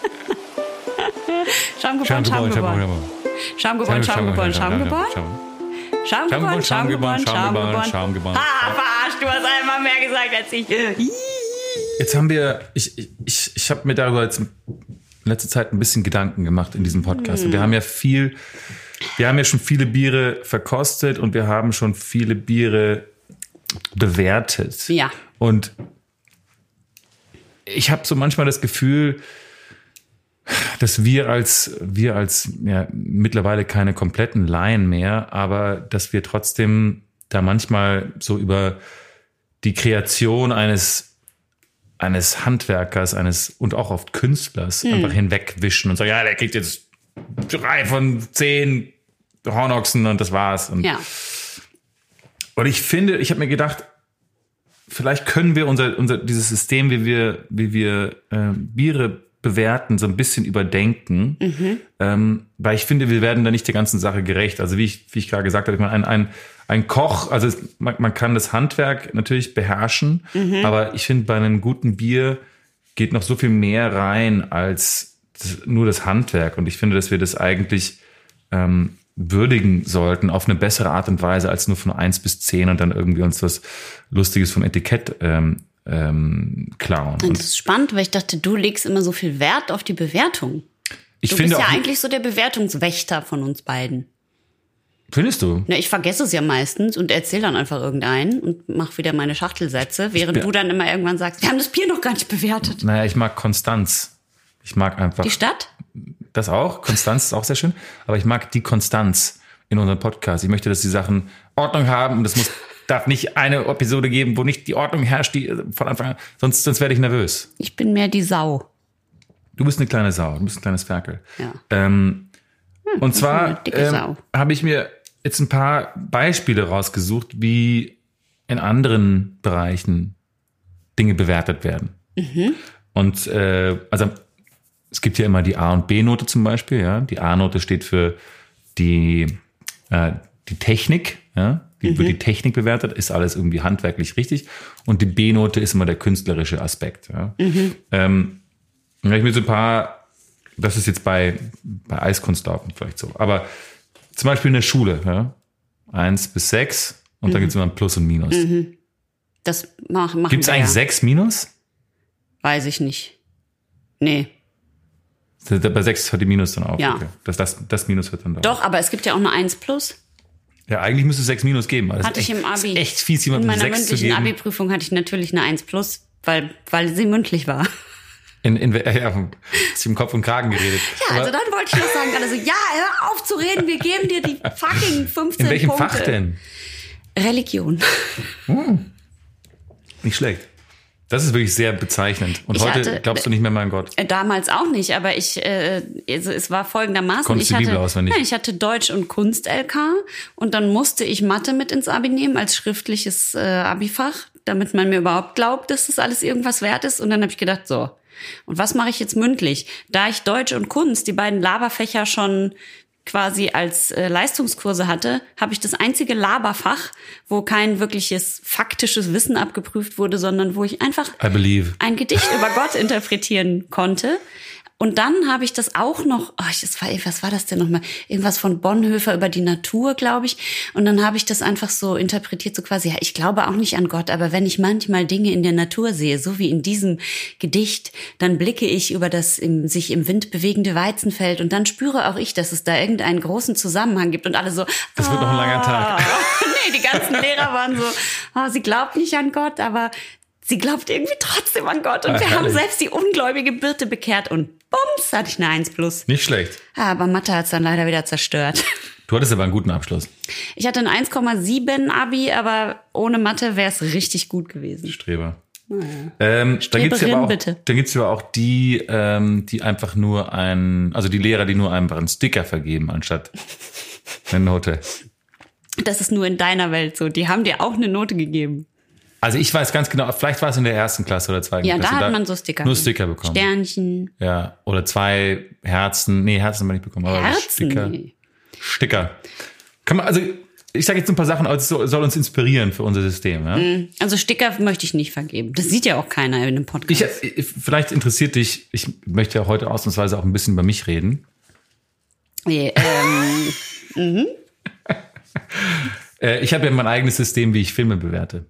Schaum geboren, Schaum geboren. Schaum geboren, Schaum geboren, Schaum geboren. Schaum geboren, Schaum geboren, Schaum geboren, Schaum geboren. Ah, verarscht, du hast einmal mehr gesagt als ich. Jetzt haben wir, ich, ich, ich habe mir darüber jetzt in letzter Zeit ein bisschen Gedanken gemacht in diesem Podcast. Und wir haben ja viel, wir haben ja schon viele Biere verkostet und wir haben schon viele Biere bewertet. Ja. Und ich habe so manchmal das Gefühl, dass wir als wir als ja, mittlerweile keine kompletten Laien mehr, aber dass wir trotzdem da manchmal so über die Kreation eines eines Handwerkers, eines und auch oft Künstlers einfach hinwegwischen und sagen, ja, der kriegt jetzt drei von zehn Hornochsen und das war's. Und, Ja. und ich finde, ich habe mir gedacht, vielleicht können wir unser, unser dieses System, wie wir, wie wir äh, Biere bewerten, so ein bisschen überdenken. Ähm, weil ich finde, wir werden da nicht der ganzen Sache gerecht. Also wie ich, wie ich gerade gesagt habe, ich meine, ein, ein, ein Koch, also es, man, man kann das Handwerk natürlich beherrschen, aber ich finde, bei einem guten Bier geht noch so viel mehr rein als nur das Handwerk. Und ich finde, dass wir das eigentlich ähm, würdigen sollten auf eine bessere Art und Weise als nur von eins bis zehn und dann irgendwie uns was Lustiges vom Etikett ähm, ähm, klauen. Und das ist spannend, weil ich dachte, du legst immer so viel Wert auf die Bewertung. ich Du finde bist ja eigentlich so der Bewertungswächter von uns beiden. findest du? Na, ich vergesse es ja meistens und erzähle dann einfach irgendeinen und mache wieder meine Schachtelsätze, während du dann immer irgendwann sagst, wir haben das Bier noch gar nicht bewertet. Naja, ich mag Konstanz. Ich mag einfach Die Stadt? das auch. Konstanz ist auch sehr schön. Aber ich mag die Konstanz in unserem Podcast. Ich möchte, dass die Sachen Ordnung haben und es muss, darf nicht eine Episode geben, wo nicht die Ordnung herrscht, die äh, von Anfang an, sonst, sonst werde ich nervös. Ich bin mehr die Sau. Du bist eine kleine Sau, du bist ein kleines Ferkel. Ja. Ähm, und zwar ähm, habe ich mir jetzt ein paar Beispiele rausgesucht, wie in anderen Bereichen Dinge bewertet werden. Mhm. Und äh, also es gibt ja immer die A- und B-Note zum Beispiel. Ja, die A-Note steht für die äh, die Technik. Ja, die wird die Technik bewertet, ist alles irgendwie handwerklich richtig. Und die B-Note ist immer der künstlerische Aspekt. Ja. Ähm, ja, ich mir so ein paar, das ist jetzt bei, bei Eiskunstlaufen vielleicht so, aber zum Beispiel in der Schule, ja, eins bis sechs und dann gibt's immer ein Plus und Minus. Das mach, machen wir eigentlich ja. sechs Minus? Weiß ich nicht. Nee. Bei sechs hört die Minus dann auf. Ja. Okay. Das, das, das Minus hört dann da auf. Doch, aber es gibt ja auch eine 1 plus. Ja, eigentlich müsste es sechs Minus geben. das Hatte ist ich echt, im Abi. ist echt fies, In jemandem meiner mündlichen. Abi-Prüfung hatte ich natürlich eine 1 plus, weil, weil sie mündlich war. In, in, ja, du im Kopf und Kragen geredet. Ja, also dann wollte ich noch sagen, alle so, ja, hör auf zu reden, wir geben dir die fucking 15 in welchem Punkte. Fach denn? Religion. Nicht schlecht. Das ist wirklich sehr bezeichnend. Und Ich heute hatte- glaubst du nicht mehr an Gott. Äh, Damals auch nicht, aber ich, äh, also es war folgendermaßen. Konntest ich die Bibel hatte, auswendig? Nein, ich hatte Deutsch und Kunst LK und dann musste ich Mathe mit ins Abi nehmen als schriftliches äh, Abifach, damit man mir überhaupt glaubt, dass das alles irgendwas wert ist. Und dann habe ich gedacht, so, und was mache ich jetzt mündlich? Da ich Deutsch und Kunst, die beiden Laberfächer schon quasi als äh, Leistungskurse hatte, habe ich das einzige Laberfach, wo kein wirkliches faktisches Wissen abgeprüft wurde, sondern wo ich einfach ein Gedicht über Gott interpretieren konnte. Und dann habe ich das auch noch, oh, das war, was war das denn nochmal? Irgendwas von Bonhoeffer über die Natur, glaube ich. Und dann habe ich das einfach so interpretiert, so quasi, ja, ich glaube auch nicht an Gott, aber wenn ich manchmal Dinge in der Natur sehe, so wie in diesem Gedicht, dann blicke ich über das im, sich im Wind bewegende Weizenfeld und dann spüre auch ich, dass es da irgendeinen großen Zusammenhang gibt und alle so, Das wird noch ein langer Tag. nee, die ganzen Lehrer waren so, oh, sie glaubt nicht an Gott, aber sie glaubt irgendwie trotzdem an Gott. Und Ah, wir haben herrlich. selbst die ungläubige Birte bekehrt und bums, hatte ich eine 1 plus. Nicht schlecht. Ah, Aber Mathe hat's dann leider wieder zerstört. Du hattest aber einen guten Abschluss. Ich hatte ein 1,7 Abi, aber ohne Mathe wäre es richtig gut gewesen. Streber. Ähm, dann ja Streberin, aber auch, bitte. dann gibt's ja auch die, ähm, die einfach nur ein, also die Lehrer, die nur einfach einen Sticker vergeben anstatt eine Note. Das ist nur in deiner Welt so. Die haben dir auch eine Note gegeben. Also ich weiß ganz genau, vielleicht war es in der ersten Klasse oder zweiten Ja, Klasse. da hat man so Sticker. Nur Sticker bekommen. Sternchen, Ja, oder zwei Herzen. Nee, Herzen haben wir nicht bekommen, aber Herzen. Sticker. Nee. Sticker. Kann man, also ich sage jetzt ein paar Sachen, aber es soll, uns inspirieren für unser System. Ja? Also Sticker möchte ich nicht vergeben. Das sieht ja auch keiner in einem Podcast. Ich, ich, vielleicht interessiert dich, ich möchte ja heute ausnahmsweise auch ein bisschen über mich reden. nee, ähm, Äh, ich habe ja mein eigenes System, wie ich Filme bewerte.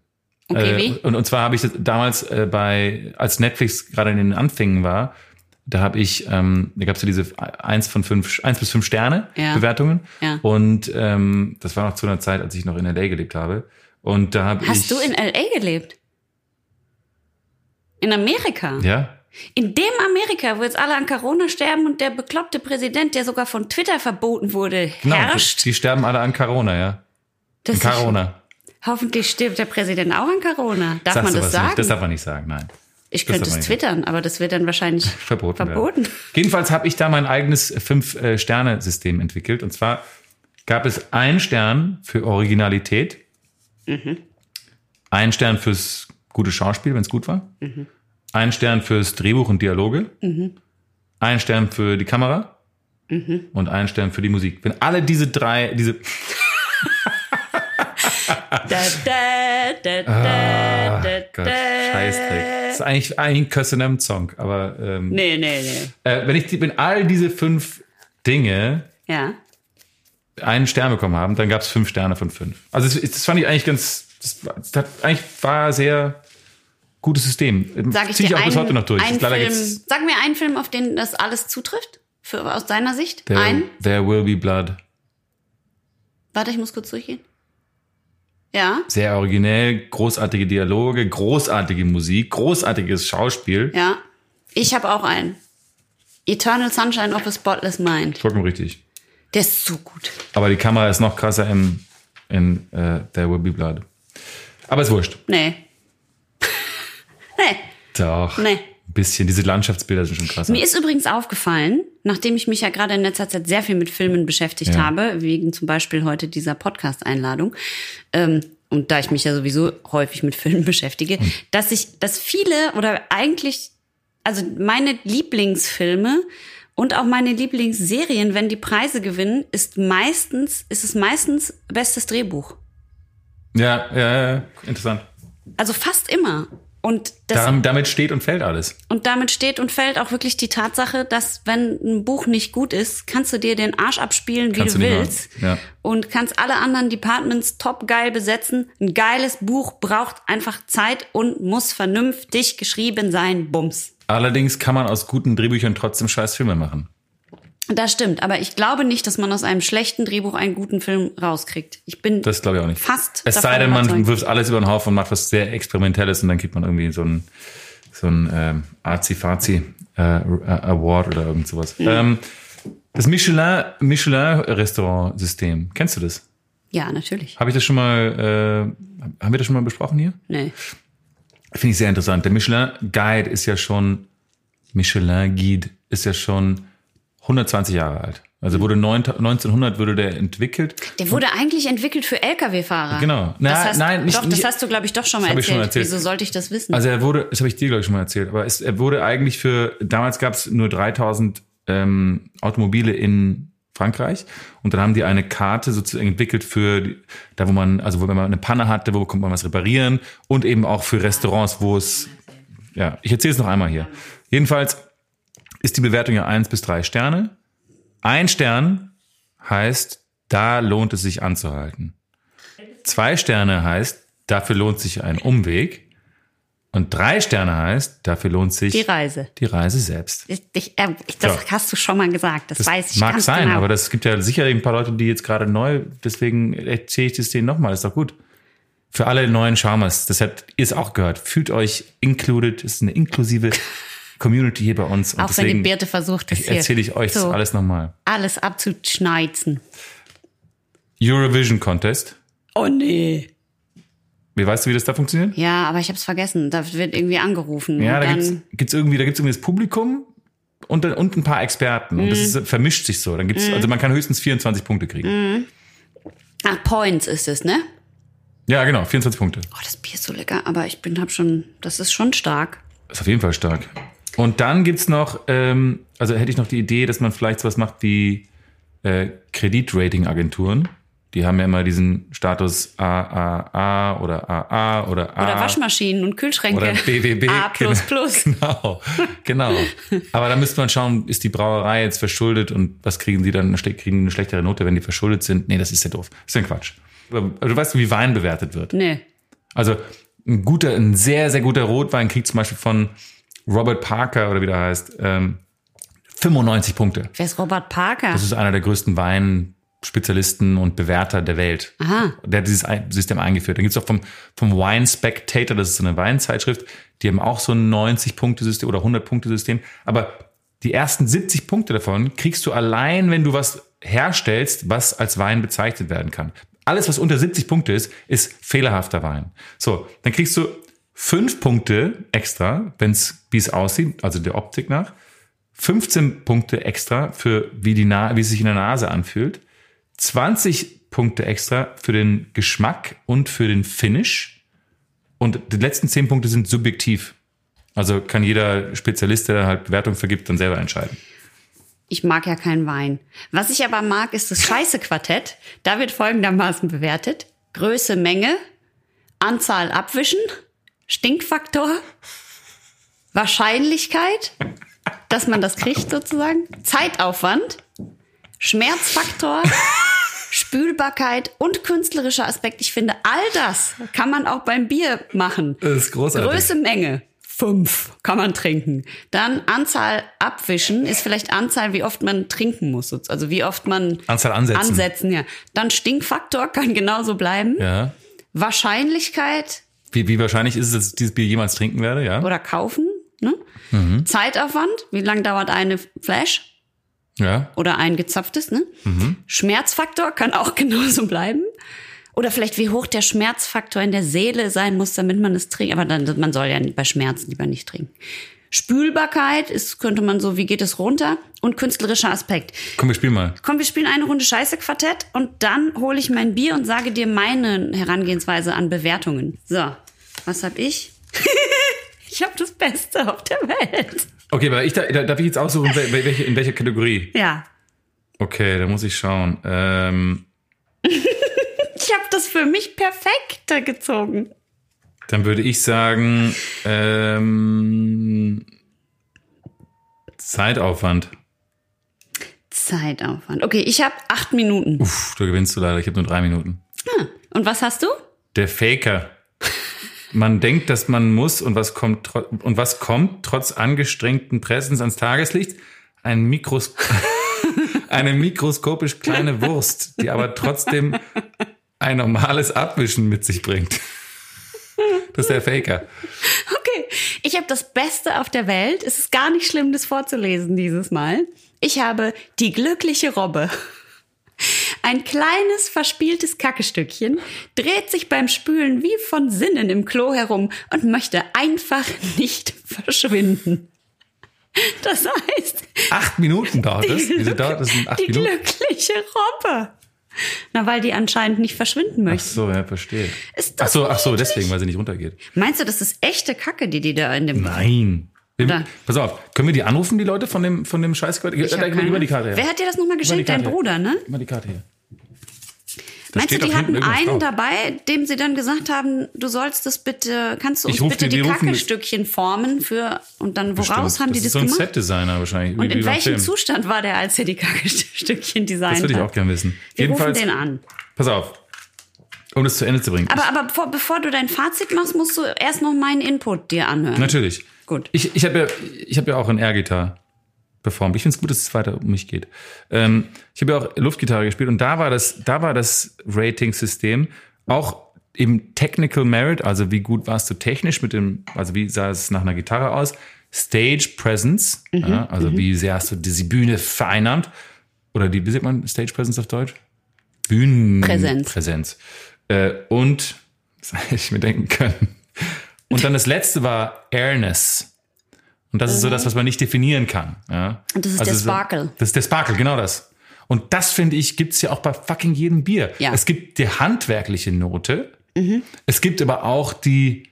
Okay, Äh, wie? und, und zwar habe ich damals äh, bei, als Netflix gerade in den Anfängen war, da habe ich, ähm, da gab es ja diese eins von fünf, eins bis fünf Sterne Ja. Bewertungen. Ja. Und ähm, das war noch zu einer Zeit, als ich noch in LA gelebt habe. Und da habe ich. Hast du in L.A. gelebt? In Amerika? Ja. In dem Amerika, wo jetzt alle an Corona sterben und der bekloppte Präsident, der sogar von Twitter verboten wurde, Genau. herrscht. Die sterben alle an Corona, ja. Das An Corona. Hoffentlich stirbt der Präsident auch an Corona. Darf Sagst man das sagen? Nicht. Das darf man nicht sagen, nein. ich das könnte es twittern, aber das wird dann wahrscheinlich Verboten. verboten. Jedenfalls habe ich da mein eigenes Fünf-Sterne-System entwickelt. Und zwar gab es einen Stern für Originalität, Mhm. einen Stern fürs gute Schauspiel, wenn es gut war, Mhm. einen Stern fürs Drehbuch und Dialoge, einen Stern für die Kamera Mhm. und einen Stern für die Musik. Wenn alle diese drei, diese Da, da, da, da, da, Ah, Gott. Scheißdreck. Das ist eigentlich, ein Kössenem-Song, aber ähm, Nee, nee, nee. äh, wenn ich die, wenn all diese fünf Dinge Ja. einen Stern bekommen haben, dann gab es fünf Sterne von fünf. Also das, das fand ich eigentlich ganz, das, war- das hat, eigentlich war sehr gutes System. Sag ich Zieh ich auch bis einen, heute noch durch. Leider Film, sag mir einen Film, auf den das alles zutrifft, für, aus deiner Sicht. there, Ein. there Will Be Blood. Warte, ich muss kurz durchgehen. Ja, Sehr originell, großartige Dialoge, großartige Musik, großartiges Schauspiel. ja. Ich habe auch einen. Eternal Sunshine of a Spotless Mind. Vollkommen richtig. Der ist so gut. Aber die Kamera ist noch krasser in, in äh, There Will Be Blood. Aber ist wurscht. Nee. nee. Doch. Nee. Bisschen. Diese Landschaftsbilder sind schon krass. Mir ist übrigens aufgefallen, nachdem ich mich ja gerade in letzter Zeit sehr viel mit Filmen beschäftigt Ja. habe, wegen zum Beispiel heute dieser Podcast-Einladung, ähm, und da ich mich ja sowieso häufig mit Filmen beschäftige, Hm. dass ich, dass viele oder eigentlich, also meine Lieblingsfilme und auch meine Lieblingsserien, wenn die Preise gewinnen, ist meistens, ist es meistens bestes Drehbuch. Ja, ja, ja, interessant. Also fast immer. Und das Daran, damit steht und fällt alles. Und damit steht und fällt auch wirklich die Tatsache, dass wenn ein Buch nicht gut ist, kannst du dir den Arsch abspielen, wie Kannst du du willst. ja. Und kannst alle anderen Departments top geil besetzen. Ein geiles Buch braucht einfach Zeit und muss vernünftig geschrieben sein. Bums. Allerdings kann man aus guten Drehbüchern trotzdem scheiß Filme machen. Das stimmt, aber ich glaube nicht, dass man aus einem schlechten Drehbuch einen guten Film rauskriegt. Ich bin Das glaube ich auch nicht. fast Es sei denn, man überzeugt. wirft alles über den Haufen und macht was sehr Experimentelles und dann gibt man irgendwie so ein so ein ähm, Arzi-Fazi äh, Award oder irgend sowas. Ähm, das Michelin Michelin Restaurant-System, kennst du das? Ja, natürlich. Habe ich das schon mal, äh, haben wir das schon mal besprochen hier? Nee. Finde ich sehr interessant. Der Michelin Guide ist ja schon, Michelin Guide ist ja schon 120 Jahre alt. Also wurde neun- 1900 wurde der entwickelt. Der wurde eigentlich entwickelt für Lkw-Fahrer. Genau. Na, das hast, nein, nicht- doch, das nicht- hast du, glaube ich, doch schon mal Das hab ich erzählt. schon erzählt. Wieso sollte ich das wissen? Also er wurde, das habe ich dir glaube ich schon mal erzählt, aber es, er wurde eigentlich für, damals gab es nur 3000 ähm, Automobile in Frankreich und dann haben die eine Karte sozusagen entwickelt für die, da wo man, also wo wenn man eine Panne hatte, wo kommt man was reparieren und eben auch für Restaurants, wo es, ja, ich erzähle es noch einmal hier. Jedenfalls ist die Bewertung ja eins bis drei Sterne. Ein Stern heißt, da lohnt es sich anzuhalten. Zwei Sterne heißt, dafür lohnt sich ein Umweg. Und drei Sterne heißt, dafür lohnt sich die Reise. die Reise selbst. Ich, ich, äh, ich, das Ja. hast du schon mal gesagt. Das, Das weiß ich mag sein, genau. aber das gibt ja sicher ein paar Leute, die jetzt gerade neu, deswegen erzähle ich das denen nochmal, ist doch gut. Für alle neuen Charmers, das habt ihr es auch gehört, fühlt euch included, ist eine inklusive Community hier bei uns. Und auch wenn die Birte versucht, das hier erzähle ich euch das so alles nochmal. alles abzuschneizen. Eurovision Contest. Oh nee. Wie weißt du, wie das da funktioniert? Ja, aber ich habe es vergessen. Da wird irgendwie angerufen. Ja, und da gibt's, gibt's irgendwie, da gibt's irgendwie das Publikum und, dann- und ein paar Experten. Und das Mhm. ist, vermischt sich so. Dann gibt's, also man kann höchstens 24 Punkte kriegen. Ach, Points ist es, ne? Ja, genau, 24 Punkte. Oh, das Bier ist so lecker, aber ich bin hab schon, das ist schon stark. Ist auf jeden Fall stark. Und dann gibt's noch, ähm, also hätte ich noch die Idee, dass man vielleicht sowas macht wie äh, Kreditrating-Agenturen. Die haben ja immer diesen Status AAA oder AA oder A. Oder Waschmaschinen und Kühlschränke. Oder BWB. A plus. Genau, genau. Aber da müsste man schauen, ist die Brauerei jetzt verschuldet und was kriegen die dann, kriegen die eine schlechtere Note, wenn die verschuldet sind? Nee, das ist ja doof. Das ist ja Quatsch. Aber Du weißt, wie Wein bewertet wird. Nee. Also ein guter, ein sehr, sehr guter Rotwein kriegt zum Beispiel von Robert Parker oder wie der heißt, ähm, 95 Punkte. Wer ist Robert Parker? Das ist einer der größten Weinspezialisten und Bewerter der Welt. Aha. Der hat dieses System eingeführt. Dann gibt's auch vom, vom Wine Spectator, das ist so eine Weinzeitschrift, die haben auch so ein 90-Punkte-System oder 100-Punkte-System. Aber die ersten 70 Punkte davon kriegst du allein, wenn du was herstellst, was als Wein bezeichnet werden kann. Alles, was unter 70 Punkte ist, ist fehlerhafter Wein. So, dann kriegst du fünf Punkte extra, wenn's wie es aussieht, also der Optik nach. 15 Punkte extra für wie, die Na wie es sich in der Nase anfühlt. 20 Punkte extra für den Geschmack und für den Finish. Und die letzten 10 Punkte sind subjektiv. Also kann jeder Spezialist, der halt Bewertung vergibt, dann selber entscheiden. Ich mag ja keinen Wein. Was ich aber mag, ist das Scheiße-Quartett. Da wird folgendermaßen bewertet. Größe, Menge, Anzahl Abwischen, Stinkfaktor, Wahrscheinlichkeit, dass man das kriegt sozusagen, Zeitaufwand, Schmerzfaktor, Spülbarkeit und künstlerischer Aspekt. Ich finde, all das kann man auch beim Bier machen. Das ist großartig. Größe, Menge. Fünf kann man trinken. Dann Anzahl abwischen ist vielleicht Anzahl, wie oft man trinken muss. Also wie oft man Anzahl ansetzen. ansetzen ja. Dann Stinkfaktor kann genauso bleiben. Ja. Wahrscheinlichkeit Wie, wie wahrscheinlich ist es, dass ich dieses Bier jemals trinken werde, ja? oder kaufen. Ne? Mhm. Zeitaufwand, wie lang dauert eine Flash Ja. oder ein gezapftes. Ne? Mhm. Schmerzfaktor kann auch genauso bleiben. Oder vielleicht wie hoch der Schmerzfaktor in der Seele sein muss, damit man es trinkt. Aber dann, man soll ja bei Schmerzen lieber nicht trinken. Spülbarkeit ist, könnte man so, wie geht es runter? Und künstlerischer Aspekt. Komm, wir spielen mal. Komm, wir spielen eine Runde Scheiße-Quartett und dann hole ich mein Bier und sage dir meine Herangehensweise an Bewertungen. So, was hab ich? ich habe das Beste auf der Welt. Okay, aber ich, da, da, darf ich jetzt aussuchen, wel- wel- welche, in welcher Kategorie? Ja, Okay, da muss ich schauen. Ähm, ich habe das für mich perfekter gezogen. Dann würde ich sagen, ähm, Zeitaufwand. Zeitaufwand. Okay, ich habe acht Minuten. Puh, da gewinnst du leider. Ich habe nur drei Minuten. Und was hast du? Der Faker. Man denkt, dass man muss und was kommt und was kommt trotz angestrengten Pressens ans Tageslicht? Ein Mikros eine mikroskopisch kleine Wurst, die aber trotzdem ein normales Abwischen mit sich bringt. Das ist der Faker. Okay, ich habe das Beste auf der Welt. Es ist gar nicht schlimm, das vorzulesen dieses Mal. Ich habe die glückliche Robbe. Ein kleines, verspieltes Kackestückchen dreht sich beim Spülen wie von Sinnen im Klo herum und möchte einfach nicht verschwinden. Das heißt, Acht Minuten dauert das. Wieso dauert das? Sind acht die Minuten? glückliche Robbe. Na, weil die anscheinend nicht verschwinden Ach möchte. so, ja, verstehe. Ist Ach das so, ach so, deswegen, weil sie nicht runtergeht. Meinst du, das ist echte Kacke, die die da in dem... Nein. Oder? pass auf, können wir die anrufen, die Leute von dem, von dem Scheiß? Ich Ich mal die Karte her. Wer hat dir das nochmal geschenkt? Dein. Bruder, ne? Mal die Karte her. Meinst du, die hatten einen dabei, dem sie dann gesagt haben, du sollst das bitte, kannst du uns bitte die- die, die Kackestückchen formen für, und dann woraus Stimmt. haben die das das ist so ein gemacht? Set-Designer wahrscheinlich. Und in welchem Film. Zustand war der, als er die Kackestückchen designt Das würde ich hat? auch gerne wissen. Wir Jedenfalls, rufen den an. pass auf, um das zu Ende zu bringen. Aber, aber bevor, bevor du dein Fazit machst, musst du erst noch meinen Input dir anhören. Natürlich. Gut. Ich, ich habe ja, ich hab ja auch in Air-Gitarre performt. Ich finde es gut, dass es weiter um mich geht. Ähm, ich habe ja auch Luftgitarre gespielt und da war das, da war das Rating-System auch eben Technical Merit, also wie gut warst du technisch mit dem, also wie sah es nach einer Gitarre aus, Stage Presence, Mhm, ja, also wie sehr hast du diese Bühne vereinnahmt oder die, wie sagt man Stage Presence auf Deutsch? Bühnenpräsenz. Präsenz. Äh, und, das hätte ich mir denken können. Und dann das letzte war Airness. Und das ist so das, was man nicht definieren kann. Ja? Mhm. Und das ist der Sparkle. So, das ist der Sparkle, genau das. Und das, finde ich, gibt's ja auch bei fucking jedem Bier. Ja. Es gibt die handwerkliche Note. Es gibt aber auch die,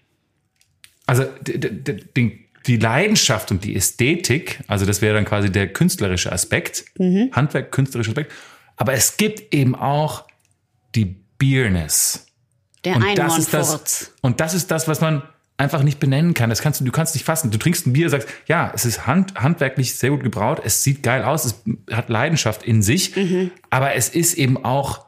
also d- d- d- den, die Leidenschaft und die Ästhetik, also das wäre dann quasi der künstlerische Aspekt, Handwerk, künstlerischer Aspekt. Aber es gibt eben auch die Beerness. Der Und das ist das, und das ist das, was man einfach nicht benennen kann. Das kannst du, du kannst nicht fassen. Du trinkst ein Bier, sagst, ja, es ist hand, handwerklich sehr gut gebraut, es sieht geil aus, es hat Leidenschaft in sich, Mhm. aber es ist eben auch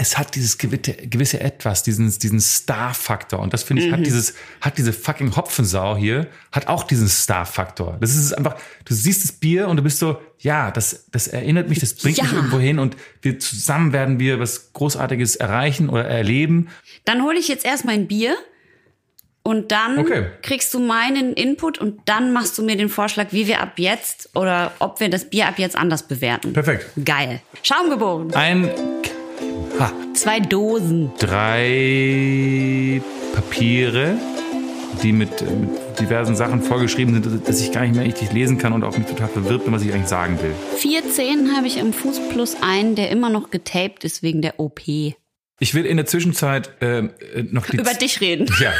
es hat dieses gewisse, gewisse Etwas, diesen, diesen Star-Faktor. Und das finde ich, hat dieses, hat diese fucking Hopfensau hier, hat auch diesen Star-Faktor. Das ist einfach, du siehst das Bier und du bist so, ja, das, das erinnert mich, das bringt Ja. mich irgendwo hin und wir zusammen werden wir was Großartiges erreichen oder erleben. Dann hole ich jetzt erst mein Bier und dann Okay. kriegst du meinen Input und dann machst du mir den Vorschlag, wie wir ab jetzt oder ob wir das Bier ab jetzt anders bewerten. Perfekt. Geil. Schaumgebogen. Ein, ha, Zwei Dosen. drei Papiere, die mit, mit diversen Sachen vorgeschrieben sind, dass ich gar nicht mehr richtig lesen kann und auch mich total verwirrt bin, was ich eigentlich sagen will. Vier Zehen habe ich am Fuß plus einen, der immer noch getaped ist wegen der OP. Ich will in der Zwischenzeit äh, äh, noch die Über dich reden. Ja.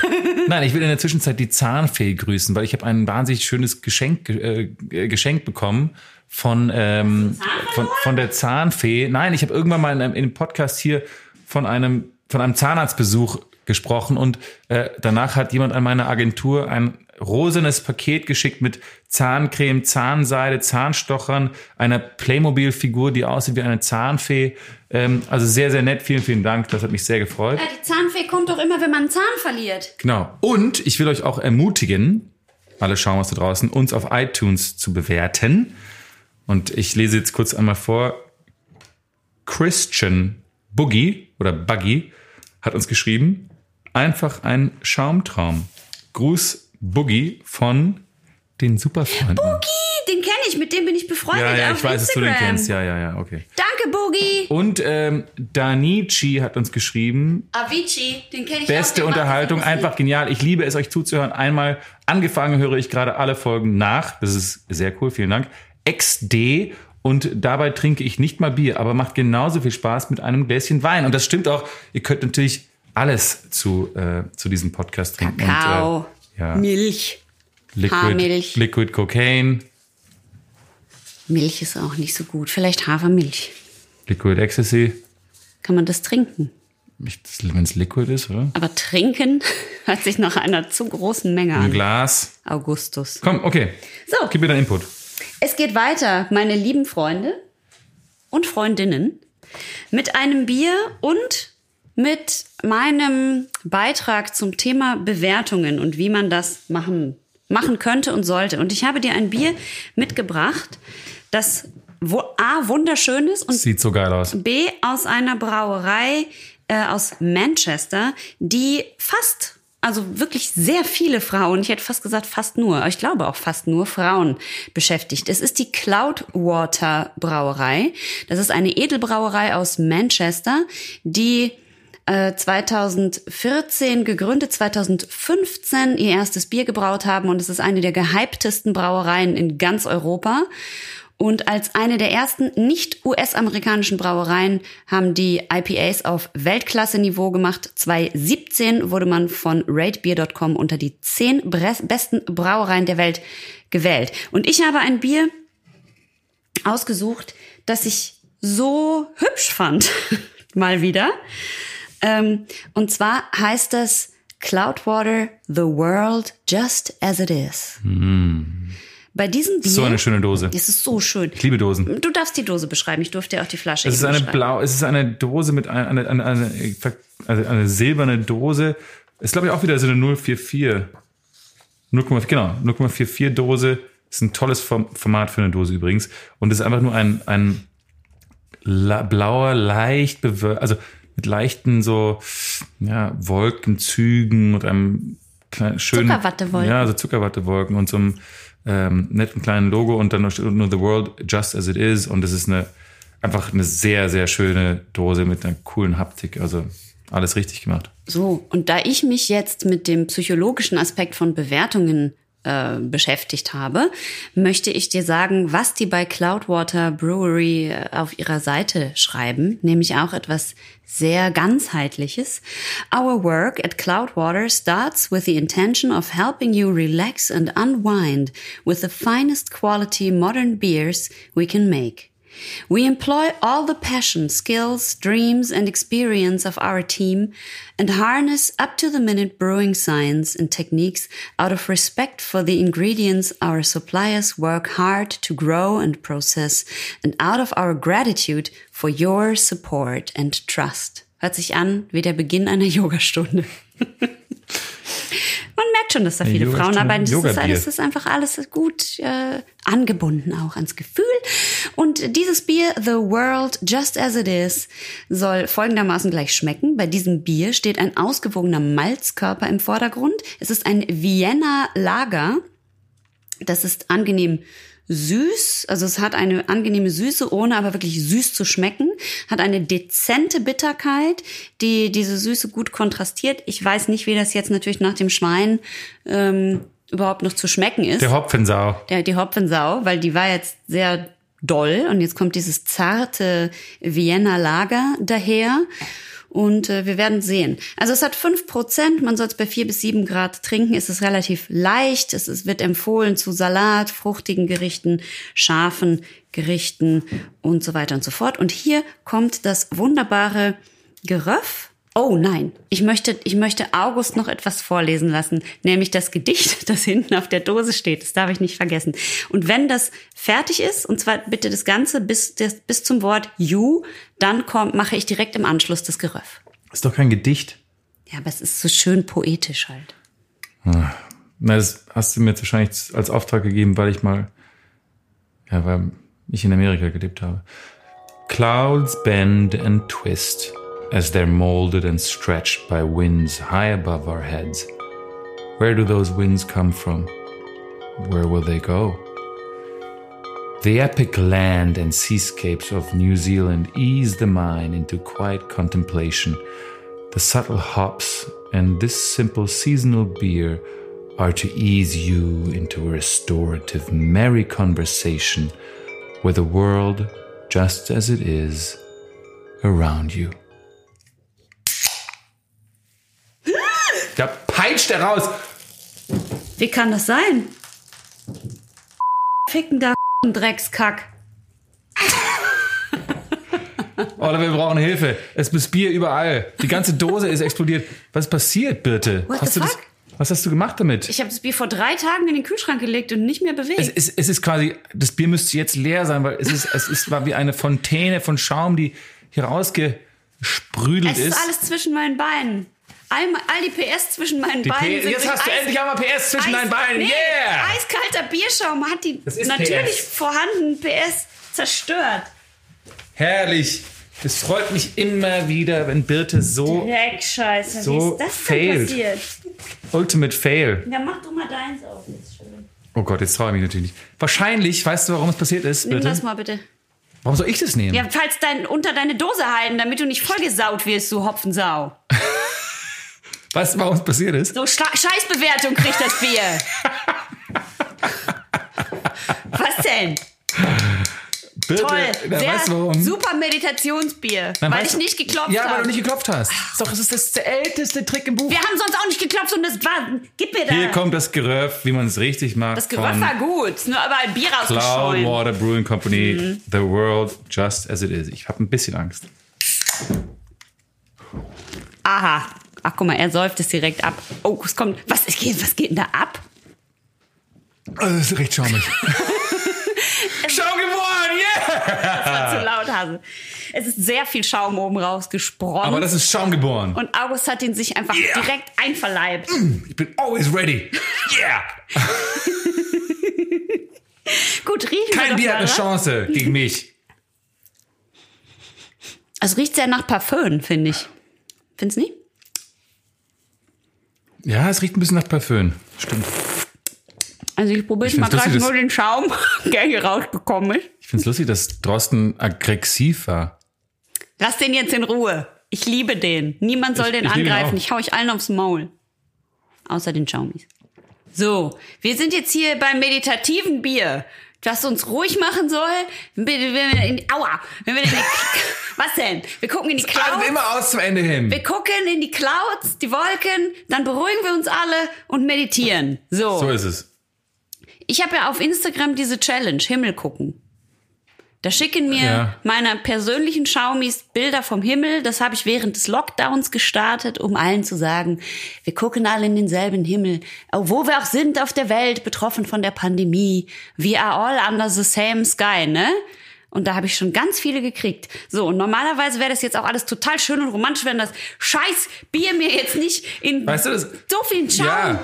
Nein, ich will in der Zwischenzeit die Zahnfee grüßen, weil ich habe ein wahnsinnig schönes Geschenk äh, äh, geschenkt bekommen von ähm, von, von der Zahnfee. Nein, ich habe irgendwann mal in einem, in einem Podcast hier von einem von einem Zahnarztbesuch gesprochen und äh, danach hat jemand an meine Agentur ein rosenes Paket geschickt mit Zahncreme, Zahnseide, Zahnstochern, einer Playmobil-Figur, die aussieht wie eine Zahnfee. Ähm, also sehr, sehr nett. Vielen, vielen Dank. Das hat mich sehr gefreut. Ja, die Zahnfee kommt doch immer, wenn man einen Zahn verliert. Genau. Und ich will euch auch ermutigen, alle schauen was da draußen, uns auf iTunes zu bewerten. Und ich lese jetzt kurz einmal vor. Christian Boogie oder Buggy hat uns geschrieben, einfach ein Schaumtraum. Gruß Boogie von den Superfreunden. Boogie, den kenne ich, mit dem bin ich befreundet Ja, ja, ich weiß, dass du Instagram. den kennst. Ja, ja, ja, okay. Danke, Boogie. Und ähm, Danichi hat uns geschrieben, Avicii, den kenne ich Beste auch. Unterhaltung, einfach genial. Ich liebe es, euch zuzuhören. Einmal angefangen höre ich gerade alle Folgen nach. Das ist sehr cool, vielen Dank. XD und dabei trinke ich nicht mal Bier, aber macht genauso viel Spaß mit einem Gläschen Wein. Und das stimmt auch. Ihr könnt natürlich alles zu, äh, zu diesem Podcast trinken. Kakao, Und, äh, ja, Milch. Liquid, Haarmilch. Liquid Cocaine, Milch ist auch nicht so gut. Vielleicht Hafermilch. Liquid Ecstasy. Kann man das trinken? Wenn es Liquid ist, oder? Aber trinken hört sich nach einer zu großen Menge Ein an. Glas. Augustus. Komm, okay. So. Gib mir deinen Input. Es geht weiter, meine lieben Freunde und Freundinnen, mit einem Bier und mit meinem Beitrag zum Thema Bewertungen und wie man das machen, machen könnte und sollte. Und ich habe dir ein Bier mitgebracht, das wo A wunderschön ist und Sieht so geil aus. B aus einer Brauerei äh, aus Manchester, die fast, also wirklich sehr viele Frauen, ich hätte fast gesagt fast nur, ich glaube auch fast nur Frauen beschäftigt. Es ist die Cloudwater Brauerei. Das ist eine Edelbrauerei aus Manchester, die äh, 2014 gegründet, 2015 ihr erstes Bier gebraut haben und es ist eine der gehyptesten Brauereien in ganz Europa. Und als eine der ersten nicht US-amerikanischen Brauereien haben die IPAs auf Weltklasse-Niveau gemacht. 2017 wurde man von ratebeer.com unter die zehn besten Brauereien der Welt gewählt. Und ich habe ein Bier ausgesucht, das ich so hübsch fand. Mal wieder. Ähm, und zwar heißt das Cloudwater The World Just As It Is. Bei diesem Bier. So eine schöne Dose. Es ist so schön. Ich liebe Dosen. Du darfst die Dose beschreiben. Ich durfte ja auch die Flasche Es ist eine blau, es ist eine Dose mit einer eine, eine, eine, eine silberne Dose. Ist glaube ich auch wieder so eine 044. 0,4 genau, 0,44 Dose. Ist ein tolles Form- Format für eine Dose übrigens. Und es ist einfach nur ein, ein la, blauer, leicht bewölkt, also mit leichten so, ja, Wolkenzügen und einem kleinen, schönen. Zuckerwattewolken. Ja, so Zuckerwattewolken und so einem ähm, netten kleinen Logo und dann nur The World Just As It Is und es ist eine, einfach eine sehr, sehr schöne Dose mit einer coolen Haptik. Also alles richtig gemacht. So, und da ich mich jetzt mit dem psychologischen Aspekt von Bewertungen äh, beschäftigt habe, möchte ich dir sagen, was die bei Cloudwater Brewery äh, auf ihrer Seite schreiben, nämlich auch etwas sehr ganzheitliches. Our work at Cloudwater starts with the intention of helping you relax and unwind with the finest quality modern beers we can make. We employ all the passion, skills, dreams, and experience of our team and harness up to the minute brewing science and techniques out of respect for the ingredients our suppliers work hard to grow and process and out of our gratitude for your support and trust. Hört sich an wie der Beginn einer Yogastunde. Man merkt schon, dass da viele Frauen arbeiten. Das ist, das ist einfach alles gut äh, angebunden auch ans Gefühl. Und dieses Bier, The World Just As It Is, soll folgendermaßen gleich schmecken. Bei diesem Bier steht ein ausgewogener Malzkörper im Vordergrund. Es ist ein Vienna Lager. Das ist angenehm süß, also es hat eine angenehme Süße, ohne aber wirklich süß zu schmecken, hat eine dezente Bitterkeit, die diese Süße gut kontrastiert. Ich weiß nicht, wie das jetzt natürlich nach dem Schwein ähm, überhaupt noch zu schmecken ist. Der Hopfensau. Der, die Hopfensau, weil die war jetzt sehr doll und jetzt kommt dieses zarte Vienna Lager daher. Und äh, wir werden sehen. Also es hat fünf Prozent, man soll es bei vier bis sieben Grad trinken. Es ist relativ leicht. Es ist, wird empfohlen zu Salat, fruchtigen Gerichten, scharfen Gerichten und so weiter und so fort. Und hier kommt das wunderbare Geröff Oh nein, ich möchte, ich möchte August noch etwas vorlesen lassen, nämlich das Gedicht, das hinten auf der Dose steht. Das darf ich nicht vergessen. Und wenn das fertig ist, und zwar bitte das Ganze bis, das, bis zum Wort you, dann kommt, mache ich direkt im Anschluss das Geröff. Ist doch kein Gedicht. Ja, aber es ist so schön poetisch halt. Na, das hast du mir jetzt wahrscheinlich als Auftrag gegeben, weil ich mal, ja, weil ich in Amerika gelebt habe. Clouds bend and twist. As they're molded and stretched by winds high above our heads. Where do those winds come from? Where will they go? The epic land and seascapes of New Zealand ease the mind into quiet contemplation. The subtle hops and this simple seasonal beer are to ease you into a restorative, merry conversation with the world just as it is around you. Da peitscht er raus. Wie kann das sein? Fickender Dreckskack. Oder wir brauchen Hilfe. Es ist Bier überall. Die ganze Dose ist explodiert. Was ist passiert, bitte? What hast du? Das, was hast du gemacht damit? Ich habe das Bier vor drei Tagen in den Kühlschrank gelegt und nicht mehr bewegt. Es ist, es ist quasi, das Bier müsste jetzt leer sein, weil es ist, es ist war wie eine Fontäne von Schaum, die hier rausgesprüdelt es ist. ist alles zwischen meinen Beinen. All, all die PS zwischen meinen Die Beinen P sind jetzt hast du Eis- endlich einmal PS zwischen Eis- deinen Beinen. Nee, Yeah! Eiskalter Bierschaum hat die natürlich PS. vorhandenen PS zerstört. Herrlich. Es freut mich immer wieder, wenn Birte so Dreckscheiße, So wie ist das denn passiert? Ultimate Fail. Ja, mach du mal deins auf. Ist schön. Oh Gott, jetzt traue ich mich natürlich nicht. Wahrscheinlich, weißt du, warum es passiert ist, Nimm Birte? das mal bitte. Warum soll ich das nehmen? Ja, falls dein unter deine Dose halten, damit du nicht vollgesaut wirst, du Hopfensau. Du, warum es passiert ist? So Scheißbewertung kriegt das Bier. Was denn? Birte, Toll. Sehr super Meditationsbier. Na, weil ich du- nicht geklopft Ja, weil habe. du nicht geklopft hast. Ist Doch, es ist das der älteste Trick im Buch. Wir haben sonst auch nicht geklopft und das war. Gib mir da. Hier kommt das Geröff, wie man es richtig macht. das Geröff war gut. Nur aber ein Bier Cloud rausgeschäumt. Water Brewing Company, Mhm. The World Just As It Is. Ich habe ein bisschen Angst. Aha. Ach, guck mal, er säuft es direkt ab. Oh, es kommt. Was, geht, was geht denn da ab? Das ist recht schaumig. Schaum geworden, yeah! Das war zu laut, Hase. Es ist sehr viel Schaum oben rausgesprochen. Aber das ist Schaum geboren. und August hat ihn sich einfach Yeah. direkt einverleibt. Ich bin always ready. Yeah! Gut, riechen wir Kein doch Bier hat eine? Chance gegen mich. Es riecht sehr nach Parfüm, finde ich. Findest du nicht? Ja, es riecht ein bisschen nach Parfüm. Stimmt. Also ich probiere Ich mal lustig, nur den Schaum, der hier rausgekommen ist. Ich finde es lustig, dass Drosten aggressiv war. Lass den jetzt in Ruhe. Ich liebe den. Niemand soll Ich- den ich angreifen. Ich hau euch allen aufs Maul. Außer den Schaumis. So, wir sind jetzt hier beim meditativen Bier. Das uns ruhig machen soll. Wenn wir in die, aua, wenn wir in die, was denn? Wir gucken in die Atmet Clouds. immer aus zum Ende hin. Wir gucken in die Clouds, die Wolken, dann beruhigen wir uns alle und meditieren. So. So ist es. Ich habe ja auf Instagram diese Challenge, Himmel gucken. Da schicken mir Ja. meine persönlichen Schaumis Bilder vom Himmel. Das habe ich während des Lockdowns gestartet, um allen zu sagen, wir gucken alle in denselben Himmel. Wo wir auch sind auf der Welt, betroffen von der Pandemie. We are all under the same sky, ne? Und da habe ich schon ganz viele gekriegt. So, und normalerweise wäre das jetzt auch alles total schön und romantisch, wenn das scheiß Bier mir jetzt nicht in Weißt du das? so vielen Schaum. Ja.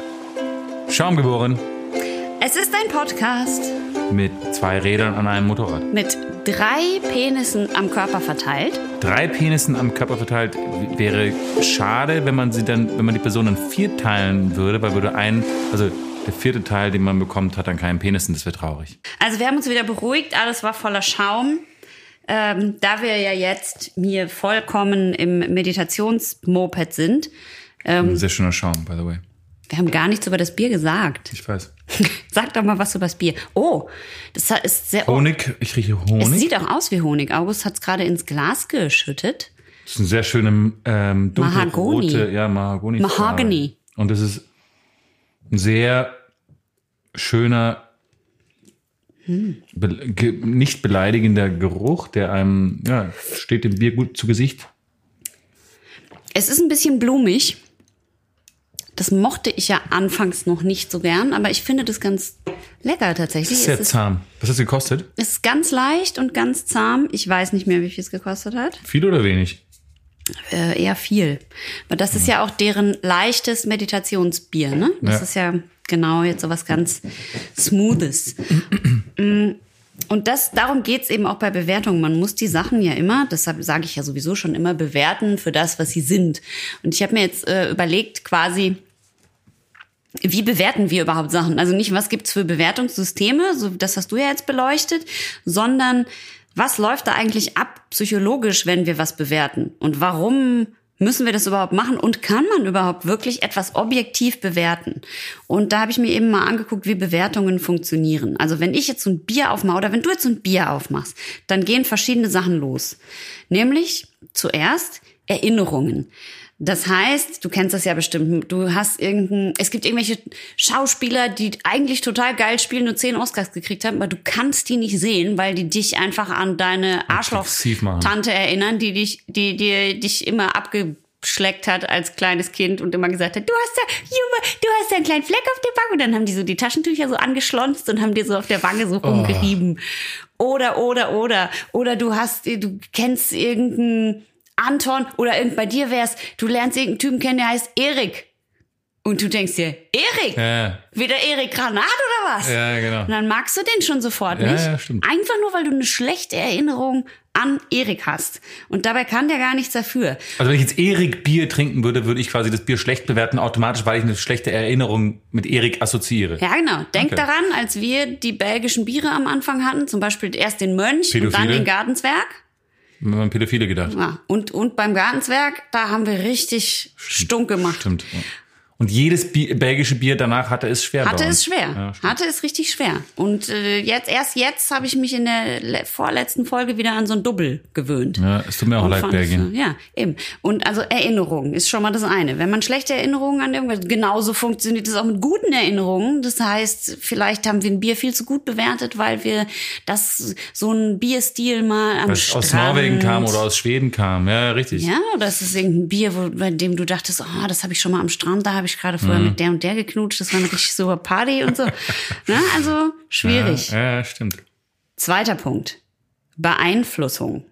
Schaum geboren. Es ist ein Podcast Mit zwei Rädern an einem Motorrad. mit drei Penissen am Körper verteilt. Drei Penissen am Körper verteilt wäre schade, wenn man sie dann, wenn man die Person dann vier teilen würde, weil würde ein, also der vierte Teil, den man bekommt, hat dann keinen Penissen. Das wäre traurig. Also wir haben uns wieder beruhigt, alles war voller Schaum. Ähm, da wir ja jetzt hier vollkommen im Meditationsmoped sind, Ein sehr schöner Schaum, by the way. Wir haben gar nichts über das Bier gesagt. Ich weiß. Sag doch mal was über das Bier. Oh, das ist sehr. Honig, ich rieche Es Honig. sieht auch aus wie Honig. August hat es gerade ins Glas geschüttet. Das ist ein sehr schöner ähm, Mahagoni. dunkelrote, ja, Mahagoni. Mahogany. Und das ist ein sehr schöner, be ge nicht beleidigender Geruch, der einem, ja, steht dem Bier gut zu Gesicht. Es ist ein bisschen blumig. Das mochte ich ja anfangs noch nicht so gern, aber ich finde das ganz lecker tatsächlich. Sehr Es ist, zahm. Was hat es gekostet? es ist ganz leicht und ganz zahm. Ich weiß nicht mehr, wie viel es gekostet hat. Viel oder wenig? Äh, eher viel. Aber das ist ja auch deren leichtes Meditationsbier, ne? Das Ja. ist ja genau jetzt so was ganz Smoothes. Mm, Und das, darum geht's eben auch bei Bewertungen. Man muss die Sachen ja immer, deshalb sage ich ja sowieso schon immer, bewerten für das, was sie sind. Und ich habe mir jetzt äh, überlegt, quasi, wie bewerten wir überhaupt Sachen? Also nicht, was gibt's für Bewertungssysteme, so das hast du ja jetzt beleuchtet, sondern was läuft da eigentlich ab psychologisch, wenn wir was bewerten? Und warum müssen wir das überhaupt machen? Und kann man überhaupt wirklich etwas objektiv bewerten? Und da habe ich mir eben mal angeguckt, wie Bewertungen funktionieren. Also wenn ich jetzt so ein Bier aufmache oder wenn du jetzt so ein Bier aufmachst, dann gehen verschiedene Sachen los. Nämlich zuerst Erinnerungen. Das heißt, du kennst das ja bestimmt, du hast irgendein, es gibt irgendwelche Schauspieler, die eigentlich total geil spielen, nur zehn Oscars gekriegt haben, aber du kannst die nicht sehen, weil die dich einfach an deine. Arschloch-Tante erinnern, die dich, die, die dich immer abgeschleckt hat als kleines Kind und immer gesagt hat, du hast da, Junge, du hast da einen kleinen Fleck auf der Wange. Und dann haben die so die Taschentücher so angeschlonzt und haben dir so auf der Wange so rumgerieben. Oder, oder, oder. Oder du hast, du kennst irgendeinen Anton oder irgend bei dir wär's, du lernst irgendeinen Typen kennen, der heißt Erik. Und du denkst dir, Erik? Ja, Wieder Erik Granat oder was? ja, genau. Und dann magst du den schon sofort Ja, nicht. ja, stimmt. Einfach nur, weil du eine schlechte Erinnerung an Erik hast. Und dabei kann der gar nichts dafür. Also wenn ich jetzt Erik Bier trinken würde, würde ich quasi das Bier schlecht bewerten, automatisch, weil ich eine schlechte Erinnerung mit Erik assoziiere. Ja, genau. Denk Okay. daran, als wir die belgischen Biere am Anfang hatten, zum Beispiel erst den Mönch und dann Pädophile? den Gartenzwerg. Wenn man Pädophile gedacht. Ja, und, und beim Gartenzwerg, da haben wir richtig stunk gemacht. Stimmt. Ja. Und jedes Bier, belgische Bier danach hatte es schwer. Hatte es schwer. Ja, hatte es richtig schwer. Und äh, jetzt erst jetzt habe ich mich in der le- vorletzten Folge wieder an so ein Double gewöhnt. ja, es tut mir auch leid, Belgien. Ja, eben. Und also Erinnerungen ist schon mal das eine. Wenn man schlechte Erinnerungen an irgendwas, genauso funktioniert es auch mit guten Erinnerungen. Das heißt, vielleicht haben wir ein Bier viel zu gut bewertet, weil wir das so ein Bierstil mal am es Strand aus Norwegen kam oder aus Schweden kam. Ja, richtig. ja, oder es ist irgendein Bier, wo, bei dem du dachtest, oh, das habe ich schon mal am Strand, da habe ich gerade vorher Mhm. mit der und der geknutscht, das war eine richtig super Party und so. ne? Also schwierig. Ja, ja, stimmt. Zweiter Punkt. Beeinflussung.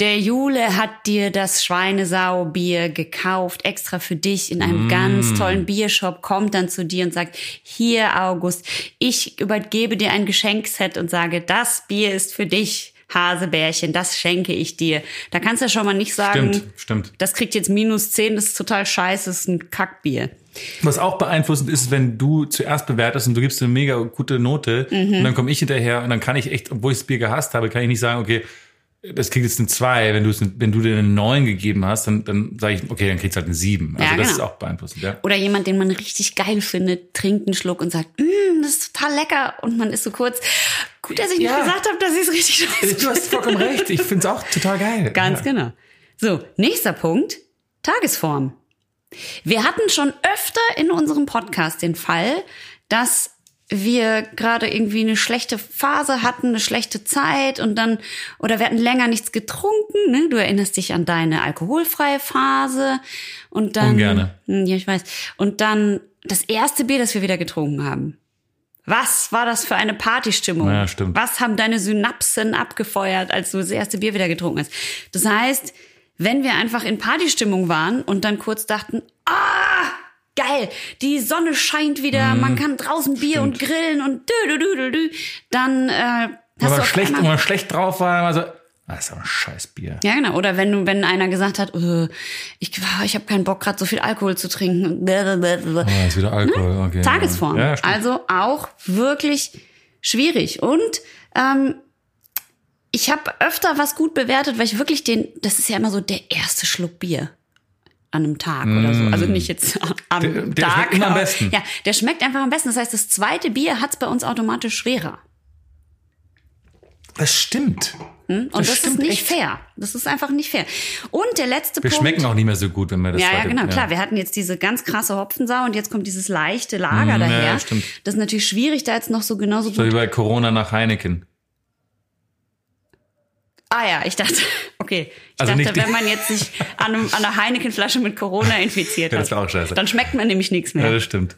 Der Jule hat dir das Schweinesaubier gekauft, extra für dich in einem ganz tollen Biershop, kommt dann zu dir und sagt, hier August, ich übergebe dir ein Geschenkset und sage, das Bier ist für dich, Hasebärchen, das schenke ich dir. Da kannst du ja schon mal nicht sagen, Stimmt, stimmt. das kriegt jetzt minus 10, das ist total scheiße, das ist ein Kackbier. Was auch beeinflussend ist, wenn du zuerst bewertest und du gibst eine mega gute Note Mhm. und dann komme ich hinterher und dann kann ich echt, obwohl ich das Bier gehasst habe, kann ich nicht sagen, okay, das kriegt jetzt eine 2. Wenn du, es- wenn du dir eine 9 gegeben hast, dann, dann sage ich, okay, dann kriegst du halt eine 7. Also Ja, das genau. ist auch beeinflussend, ja. Oder jemand, den man richtig geil findet, trinkt einen Schluck und sagt, mm, das ist total lecker. Und man ist so kurz, gut, dass ich Ja. nicht gesagt habe, dass ich es richtig scheiße Du hast vollkommen recht. Ich finde es auch total geil. Ganz ja. genau. So, nächster Punkt. Tagesform. Wir hatten schon öfter in unserem Podcast den Fall, dass wir gerade irgendwie eine schlechte Phase hatten, eine schlechte Zeit und dann, oder wir hatten länger nichts getrunken, ne? Du erinnerst dich an deine alkoholfreie Phase und dann. Ungerne. Hm, Ja, ich weiß. Und dann das erste Bier, das wir wieder getrunken haben. Was war das für eine Partystimmung? Ja, stimmt. Was haben deine Synapsen abgefeuert, als du das erste Bier wieder getrunken hast? Das heißt, wenn wir einfach in Partystimmung waren und dann kurz dachten, ah, geil, die Sonne scheint wieder, man kann draußen Bier und grillen und dü, dü, dü, dü, dü, dann äh, hast Wenn du man auf schlecht, wenn man schlecht drauf war, also, ah, das ist aber ein scheiß Bier. ja, genau. Oder wenn du, wenn einer gesagt hat, äh, ich, ah, ich habe keinen Bock, gerade so viel Alkohol zu trinken. blablabla. Oh, ist wieder Alkohol, okay. Hm? Tagesform. Ja, also auch wirklich schwierig. Und ähm, ich habe öfter was gut bewertet, weil ich wirklich den, das ist ja immer so der erste Schluck Bier an einem Tag oder so. Also nicht jetzt am Mm. Der- der Tag. schmeckt immer am besten. Ja, der schmeckt einfach am besten. Das heißt, das zweite Bier hat's bei uns automatisch schwerer. das stimmt. Und das, ist stimmt nicht echt. fair. Das ist einfach nicht fair. Und der letzte Wir Punkt. schmecken auch nicht mehr so gut, wenn wir das Ja, ja, zweite- genau, klar. Wir hatten jetzt diese ganz krasse Hopfensau und jetzt kommt dieses leichte Lager Mm, ja, daher. stimmt. Das ist natürlich schwierig, da jetzt noch so genauso So wie gut. bei Corona nach Heineken. Ah ja, ich dachte, okay. Ich Also dachte, wenn man jetzt sich an, einem, an einer Heinekenflasche mit Corona infiziert Ja, hat, das ist auch scheiße. dann schmeckt man nämlich nichts mehr. Ja, das stimmt.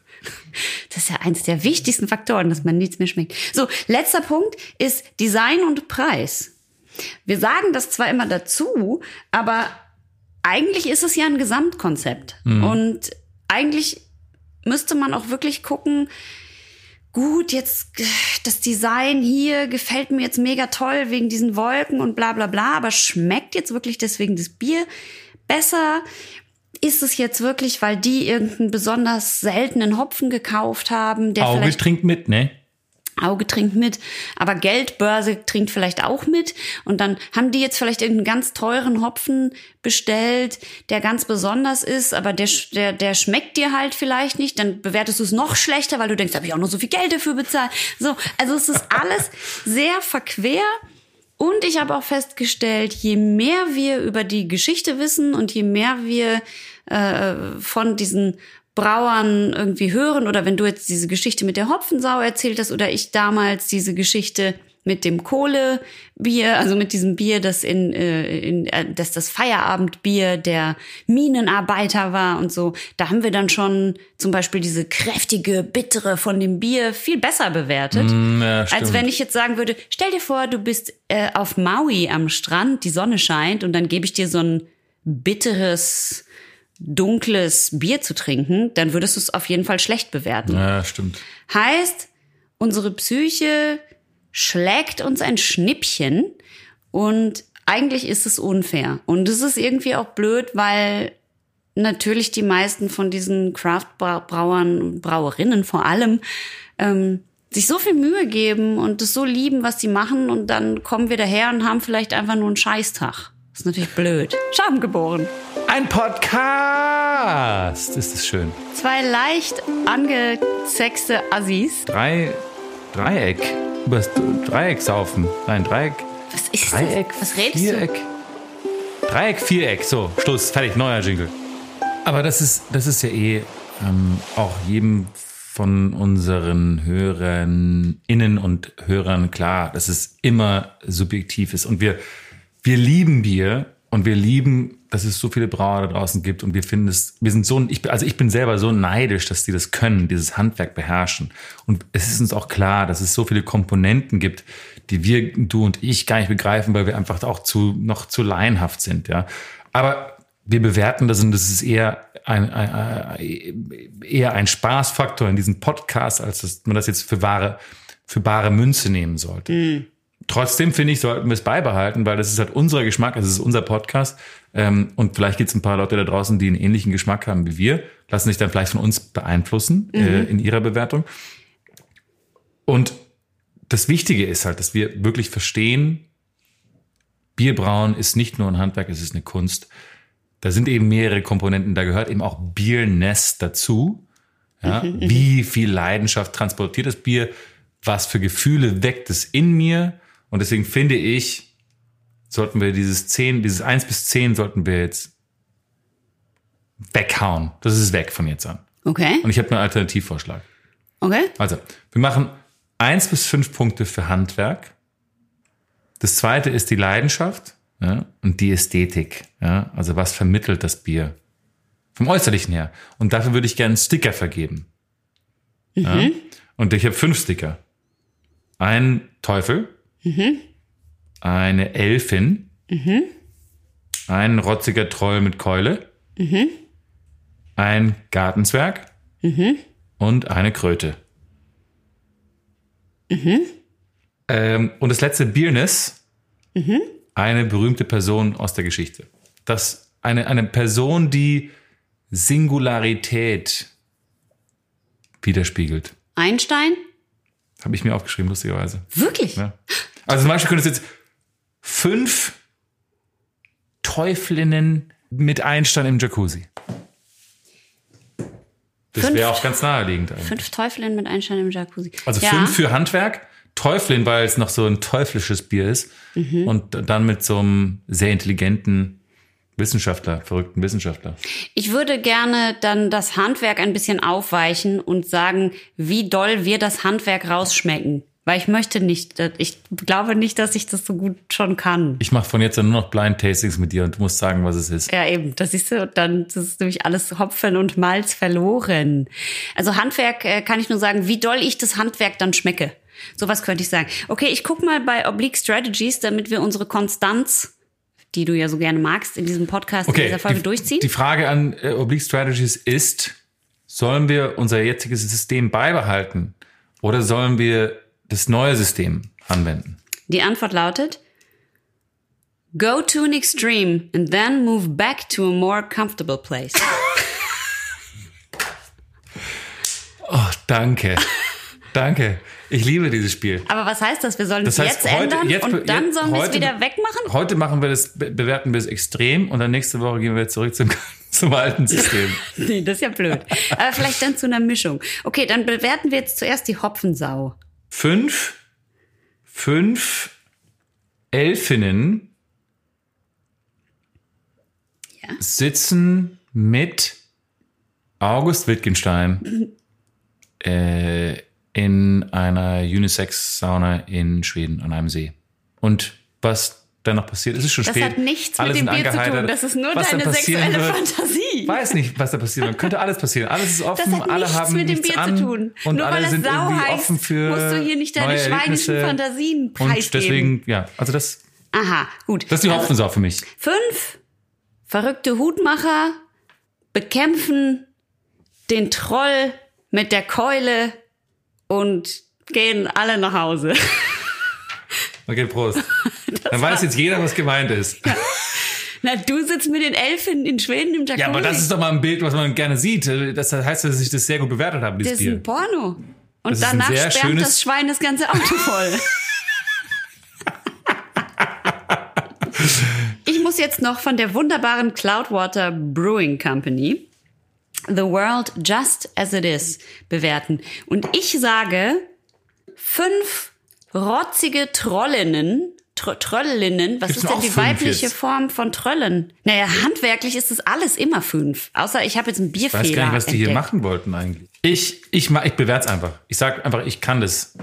Das ist ja eins der wichtigsten Faktoren, dass man nichts mehr schmeckt. So, letzter Punkt ist Design und Preis. Wir sagen das zwar immer dazu, aber eigentlich ist es ja ein Gesamtkonzept. Und eigentlich müsste man auch wirklich gucken, gut, jetzt das Design hier gefällt mir jetzt mega toll wegen diesen Wolken und bla bla bla, aber schmeckt jetzt wirklich deswegen das Bier besser? Ist es jetzt wirklich, weil die irgendeinen besonders seltenen Hopfen gekauft haben, der Auge trinkt mit, ne? Auge trinkt mit, aber Geldbörse trinkt vielleicht auch mit. Und dann haben die jetzt vielleicht irgendeinen ganz teuren Hopfen bestellt, der ganz besonders ist, aber der, der, der schmeckt dir halt vielleicht nicht. Dann bewertest du es noch schlechter, weil du denkst, habe ich auch noch so viel Geld dafür bezahlt. So, also es ist alles sehr verquer. Und ich habe auch festgestellt, je mehr wir über die Geschichte wissen und je mehr wir äh, von diesen Brauern irgendwie hören oder wenn du jetzt diese Geschichte mit der Hopfensau erzählt hast oder ich damals diese Geschichte mit dem Kohlebier, also mit diesem Bier, das in, äh, in äh, dass das Feierabendbier der Minenarbeiter war und so, da haben wir dann schon zum Beispiel diese kräftige, bittere von dem Bier viel besser bewertet, Mm, ja, als wenn ich jetzt sagen würde, stell dir vor, du bist äh, auf Maui am Strand, die Sonne scheint und dann gebe ich dir so ein bitteres, dunkles Bier zu trinken, dann würdest du es auf jeden Fall schlecht bewerten. Ja, stimmt. Heißt, unsere Psyche schlägt uns ein Schnippchen und eigentlich ist es unfair. Und es ist irgendwie auch blöd, weil natürlich die meisten von diesen Craft-Brauern und Brauerinnen vor allem ähm, sich so viel Mühe geben und es so lieben, was sie machen und dann kommen wir daher und haben vielleicht einfach nur einen Scheißtag. Das ist natürlich blöd. Scham geboren. Ein Podcast! Ist das schön. Zwei leicht angezexte Assis. Drei, Dreieck. Übers Dreieck saufen. Nein, Dreieck. Was ist Dreieck. das? Was redest du? Viereck. Dreieck, Viereck. So, Schluss. Fertig. Neuer Jingle. Aber das ist, das ist ja eh ähm, auch jedem von unseren Hörern, Innen und Hörern klar, dass es immer subjektiv ist. Und wir, wir lieben Bier und wir lieben, dass es so viele Brauer da draußen gibt und wir finden es, wir sind so, ich, also ich bin selber so neidisch, dass die das können, dieses Handwerk beherrschen. Und es ist uns auch klar, dass es so viele Komponenten gibt, die wir, du und ich gar nicht begreifen, weil wir einfach auch zu, noch zu laienhaft sind, ja. Aber wir bewerten das und das ist eher ein, ein, ein, eher ein Spaßfaktor in diesem Podcast, als dass man das jetzt für wahre, für bare Münze nehmen sollte. Trotzdem finde ich, sollten wir es beibehalten, weil das ist halt unser Geschmack, es ist unser Podcast. Ähm, und vielleicht gibt es ein paar Leute da draußen, die einen ähnlichen Geschmack haben wie wir, lassen sich dann vielleicht von uns beeinflussen äh, in ihrer Bewertung. Und das Wichtige ist halt, dass wir wirklich verstehen, Bierbrauen ist nicht nur ein Handwerk, es ist eine Kunst. Da sind eben mehrere Komponenten, da gehört eben auch Biernest dazu. Ja, wie viel Leidenschaft transportiert das Bier? Was für Gefühle weckt es in mir? Und deswegen finde ich, sollten wir dieses 10, dieses 1 bis 10 sollten wir jetzt weghauen. Das ist weg von jetzt an. Okay, Und ich habe einen Alternativvorschlag. okay. Also, wir machen 1 bis 5 Punkte für Handwerk. Das zweite ist die Leidenschaft ja, und die Ästhetik. Ja, also was vermittelt das Bier? Vom Äußerlichen her. Und dafür würde ich gerne einen Sticker vergeben. Ja? Und ich habe fünf Sticker. Ein Teufel, eine Elfin, ein rotziger Troll mit Keule, ein Gartenzwerg. Und eine Kröte. Ähm, und das letzte Biernis, eine berühmte Person aus der Geschichte. Das eine, eine Person, die Singularität widerspiegelt. Einstein? Habe ich mir aufgeschrieben, lustigerweise. Wirklich? Ja. Also zum Beispiel könnte es jetzt fünf Teuflinnen mit Einstein im Jacuzzi. Das wäre auch ganz naheliegend eigentlich. Fünf Teufelinnen mit Einstein im Jacuzzi. Also ja. fünf für Handwerk, Teuflin, weil es noch so ein teuflisches Bier ist. Mhm. Und dann mit so einem sehr intelligenten Wissenschaftler, verrückten Wissenschaftler. Ich würde gerne dann das Handwerk ein bisschen aufweichen und sagen, wie doll wir das Handwerk rausschmecken. Weil ich möchte nicht, ich glaube nicht, dass ich das so gut schon kann. Ich mache von jetzt an nur noch Blind Tastings mit dir und du musst sagen, was es ist. Ja, eben. Das siehst du, dann das ist nämlich alles Hopfen und Malz verloren. Also Handwerk äh, kann ich nur sagen, wie doll ich das Handwerk dann schmecke. Sowas könnte ich sagen. Okay, ich guck mal bei Oblique Strategies, damit wir unsere Konstanz, die du ja so gerne magst, in diesem Podcast in Okay, dieser Folge die, durchziehen. die Frage an äh, Oblique Strategies ist, sollen wir unser jetziges System beibehalten oder sollen wir das neue System anwenden? Die Antwort lautet: Go to an extreme and then move back to a more comfortable place. Oh, danke. danke. Ich liebe dieses Spiel. Aber was heißt das? Wir sollen Das es heißt, jetzt heute- ändern jetzt- und dann sollen wir es wieder wegmachen? Heute machen wir das, be- bewerten wir es extrem und dann nächste Woche gehen wir zurück zum, zum alten System. Nee, das ist ja blöd. Aber vielleicht dann zu einer Mischung. Okay, dann bewerten wir jetzt zuerst die Hopfensau. Fünf, fünf Elfinnen Ja. sitzen mit August Wittgenstein äh, in einer Unisex-Sauna in Schweden an einem See. Und was danach passiert, es ist schon Das spät. hat nichts alle mit dem Bier zu tun. Das ist nur Was deine sexuelle wird, Fantasie. Weiß nicht, was da passieren wird. Könnte alles passieren. Alles ist offen, Das hat alle nichts haben mit dem nichts Bier an zu tun. und Nur alle weil es sind Sau heißt, offen für musst du hier nicht deine schweinischen. Fantasien preisgeben. Und deswegen, ja, also das, Aha, gut. das ist die Also, Hopfensau für mich. Fünf verrückte Hutmacher bekämpfen den Troll mit der Keule und gehen alle nach Hause. Okay, Prost. Dann weiß jetzt jeder, was gemeint ist. Na, du sitzt mit den Elfen in Schweden im Jacuzzi. Ja, aber das ist doch mal ein Bild, was man gerne sieht. Das heißt, dass ich das sehr gut bewertet habe, das dieses ist Bier. ein Porno. Und Das ist ein danach sehr sperrt schönes- das Schwein das ganze Auto voll. ich muss jetzt noch von der wunderbaren Cloudwater Brewing Company The World Just As It Is bewerten. Und ich sage, fünf rotzige Trollinnen, Tr Tröllinnen, was ist denn die weibliche jetzt? Form von Tröllen? Naja, handwerklich ist es alles immer fünf. Außer ich habe jetzt einen Ich Bierfehler weiß gar nicht, was die hier machen wollten eigentlich. Ich, ich, ich bewerte es einfach. Ich sag einfach, ich kann das.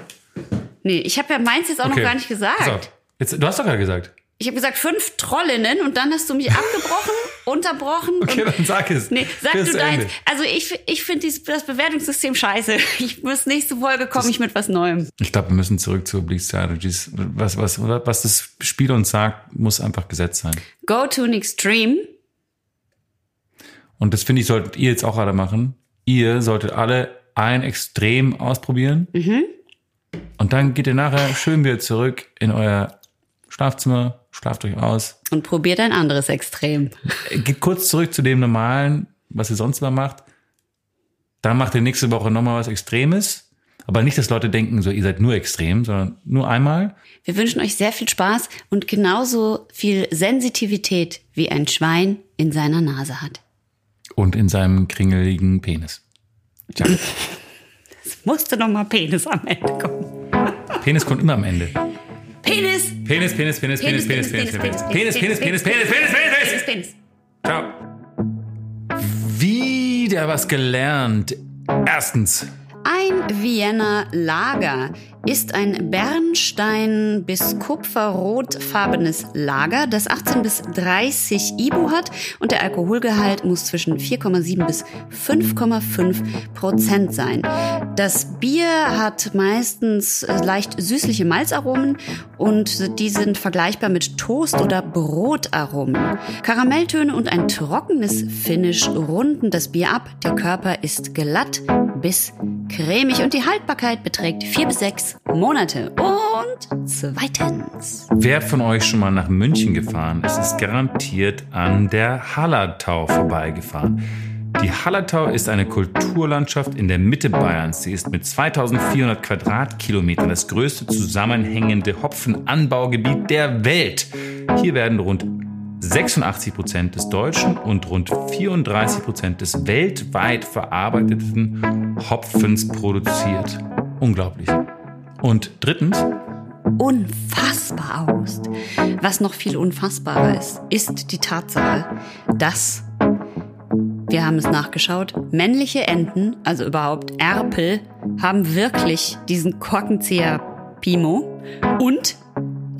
Nee, ich habe ja meins jetzt auch noch gar nicht gesagt. Jetzt, du hast doch gerade gesagt. Ich habe gesagt fünf Trollinnen und dann hast du mich abgebrochen, unterbrochen. Okay, dann sag es. Nee, sag Fürs du deins. Ende. Also ich, ich finde das Bewertungssystem scheiße. Ich muss nächste Folge komme ich mit was Neuem. Ich glaube, wir müssen zurück zu Oblique Strategies. Was, was, was das Spiel uns sagt, muss einfach Gesetz sein. Go to an extreme. Und das finde ich, solltet ihr jetzt auch alle machen. Ihr solltet alle ein Extrem ausprobieren. Mhm. Und dann geht ihr nachher schön wieder zurück in euer Schlafzimmer, schlaft euch aus, Und probiert ein anderes Extrem. geht kurz zurück zu dem Normalen, was ihr sonst immer macht. Dann macht ihr nächste Woche nochmal was Extremes. Aber nicht, dass Leute denken, so ihr seid nur extrem, sondern nur einmal. Wir wünschen euch sehr viel Spaß und genauso viel Sensitivität, wie ein Schwein in seiner Nase hat. Und in seinem kringeligen Penis. Tja, Es musste noch mal Penis am Ende kommen. Penis kommt immer am Ende. Penis! Penis, Penis, Penis, Penis, Penis, Penis, Penis, Penis, Penis, Penis, Penis, Penis, Penis, Penis. Penis. Ciao. Wieder was gelernt. Erstens, Ein Vienna Lager ist ein Bernstein- bis kupferrotfarbenes Lager, das 18 bis 30 IBU hat und der Alkoholgehalt muss zwischen 4,7 bis 5,5 Prozent sein. Das Bier hat meistens äh, leicht süßliche Malzaromen und die sind vergleichbar mit Toast- oder Brotaromen. Karamelltöne und ein trockenes Finish runden das Bier ab. Der Körper ist glatt bis cremig und die Haltbarkeit beträgt vier bis sechs Monate. Und zweitens. Wer von euch schon mal nach München gefahren ist, ist garantiert an der Hallertau vorbeigefahren. Die Hallertau ist eine Kulturlandschaft in der Mitte Bayerns. Sie ist mit 2400 Quadratkilometern das größte zusammenhängende Hopfenanbaugebiet der Welt. Hier werden rund 86 Prozent des deutschen und rund 34 Prozent des weltweit verarbeiteten Hopfens produziert. Unglaublich. Und drittens, unfassbar aus. Was noch viel unfassbarer ist, ist die Tatsache, dass wir haben es nachgeschaut. Männliche Enten, also überhaupt Erpel, haben wirklich diesen Korkenzieher Pimo und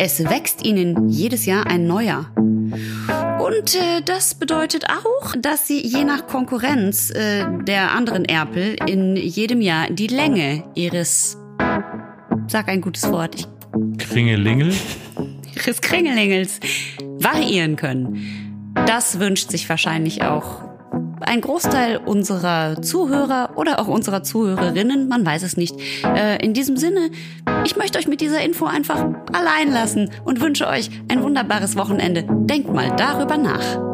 es wächst ihnen jedes Jahr ein neuer. Und äh, das bedeutet auch, dass sie je nach Konkurrenz äh, der anderen Erpel in jedem Jahr die Länge ihres, sag ein gutes Wort, ich, Kringelingel, ihres Kringelingels variieren können. Das wünscht sich wahrscheinlich auch ein Großteil unserer Zuhörer oder auch unserer Zuhörerinnen, man weiß es nicht. Äh, in diesem Sinne, ich möchte euch mit dieser Info einfach allein lassen und wünsche euch ein wunderbares Wochenende. Denkt mal darüber nach.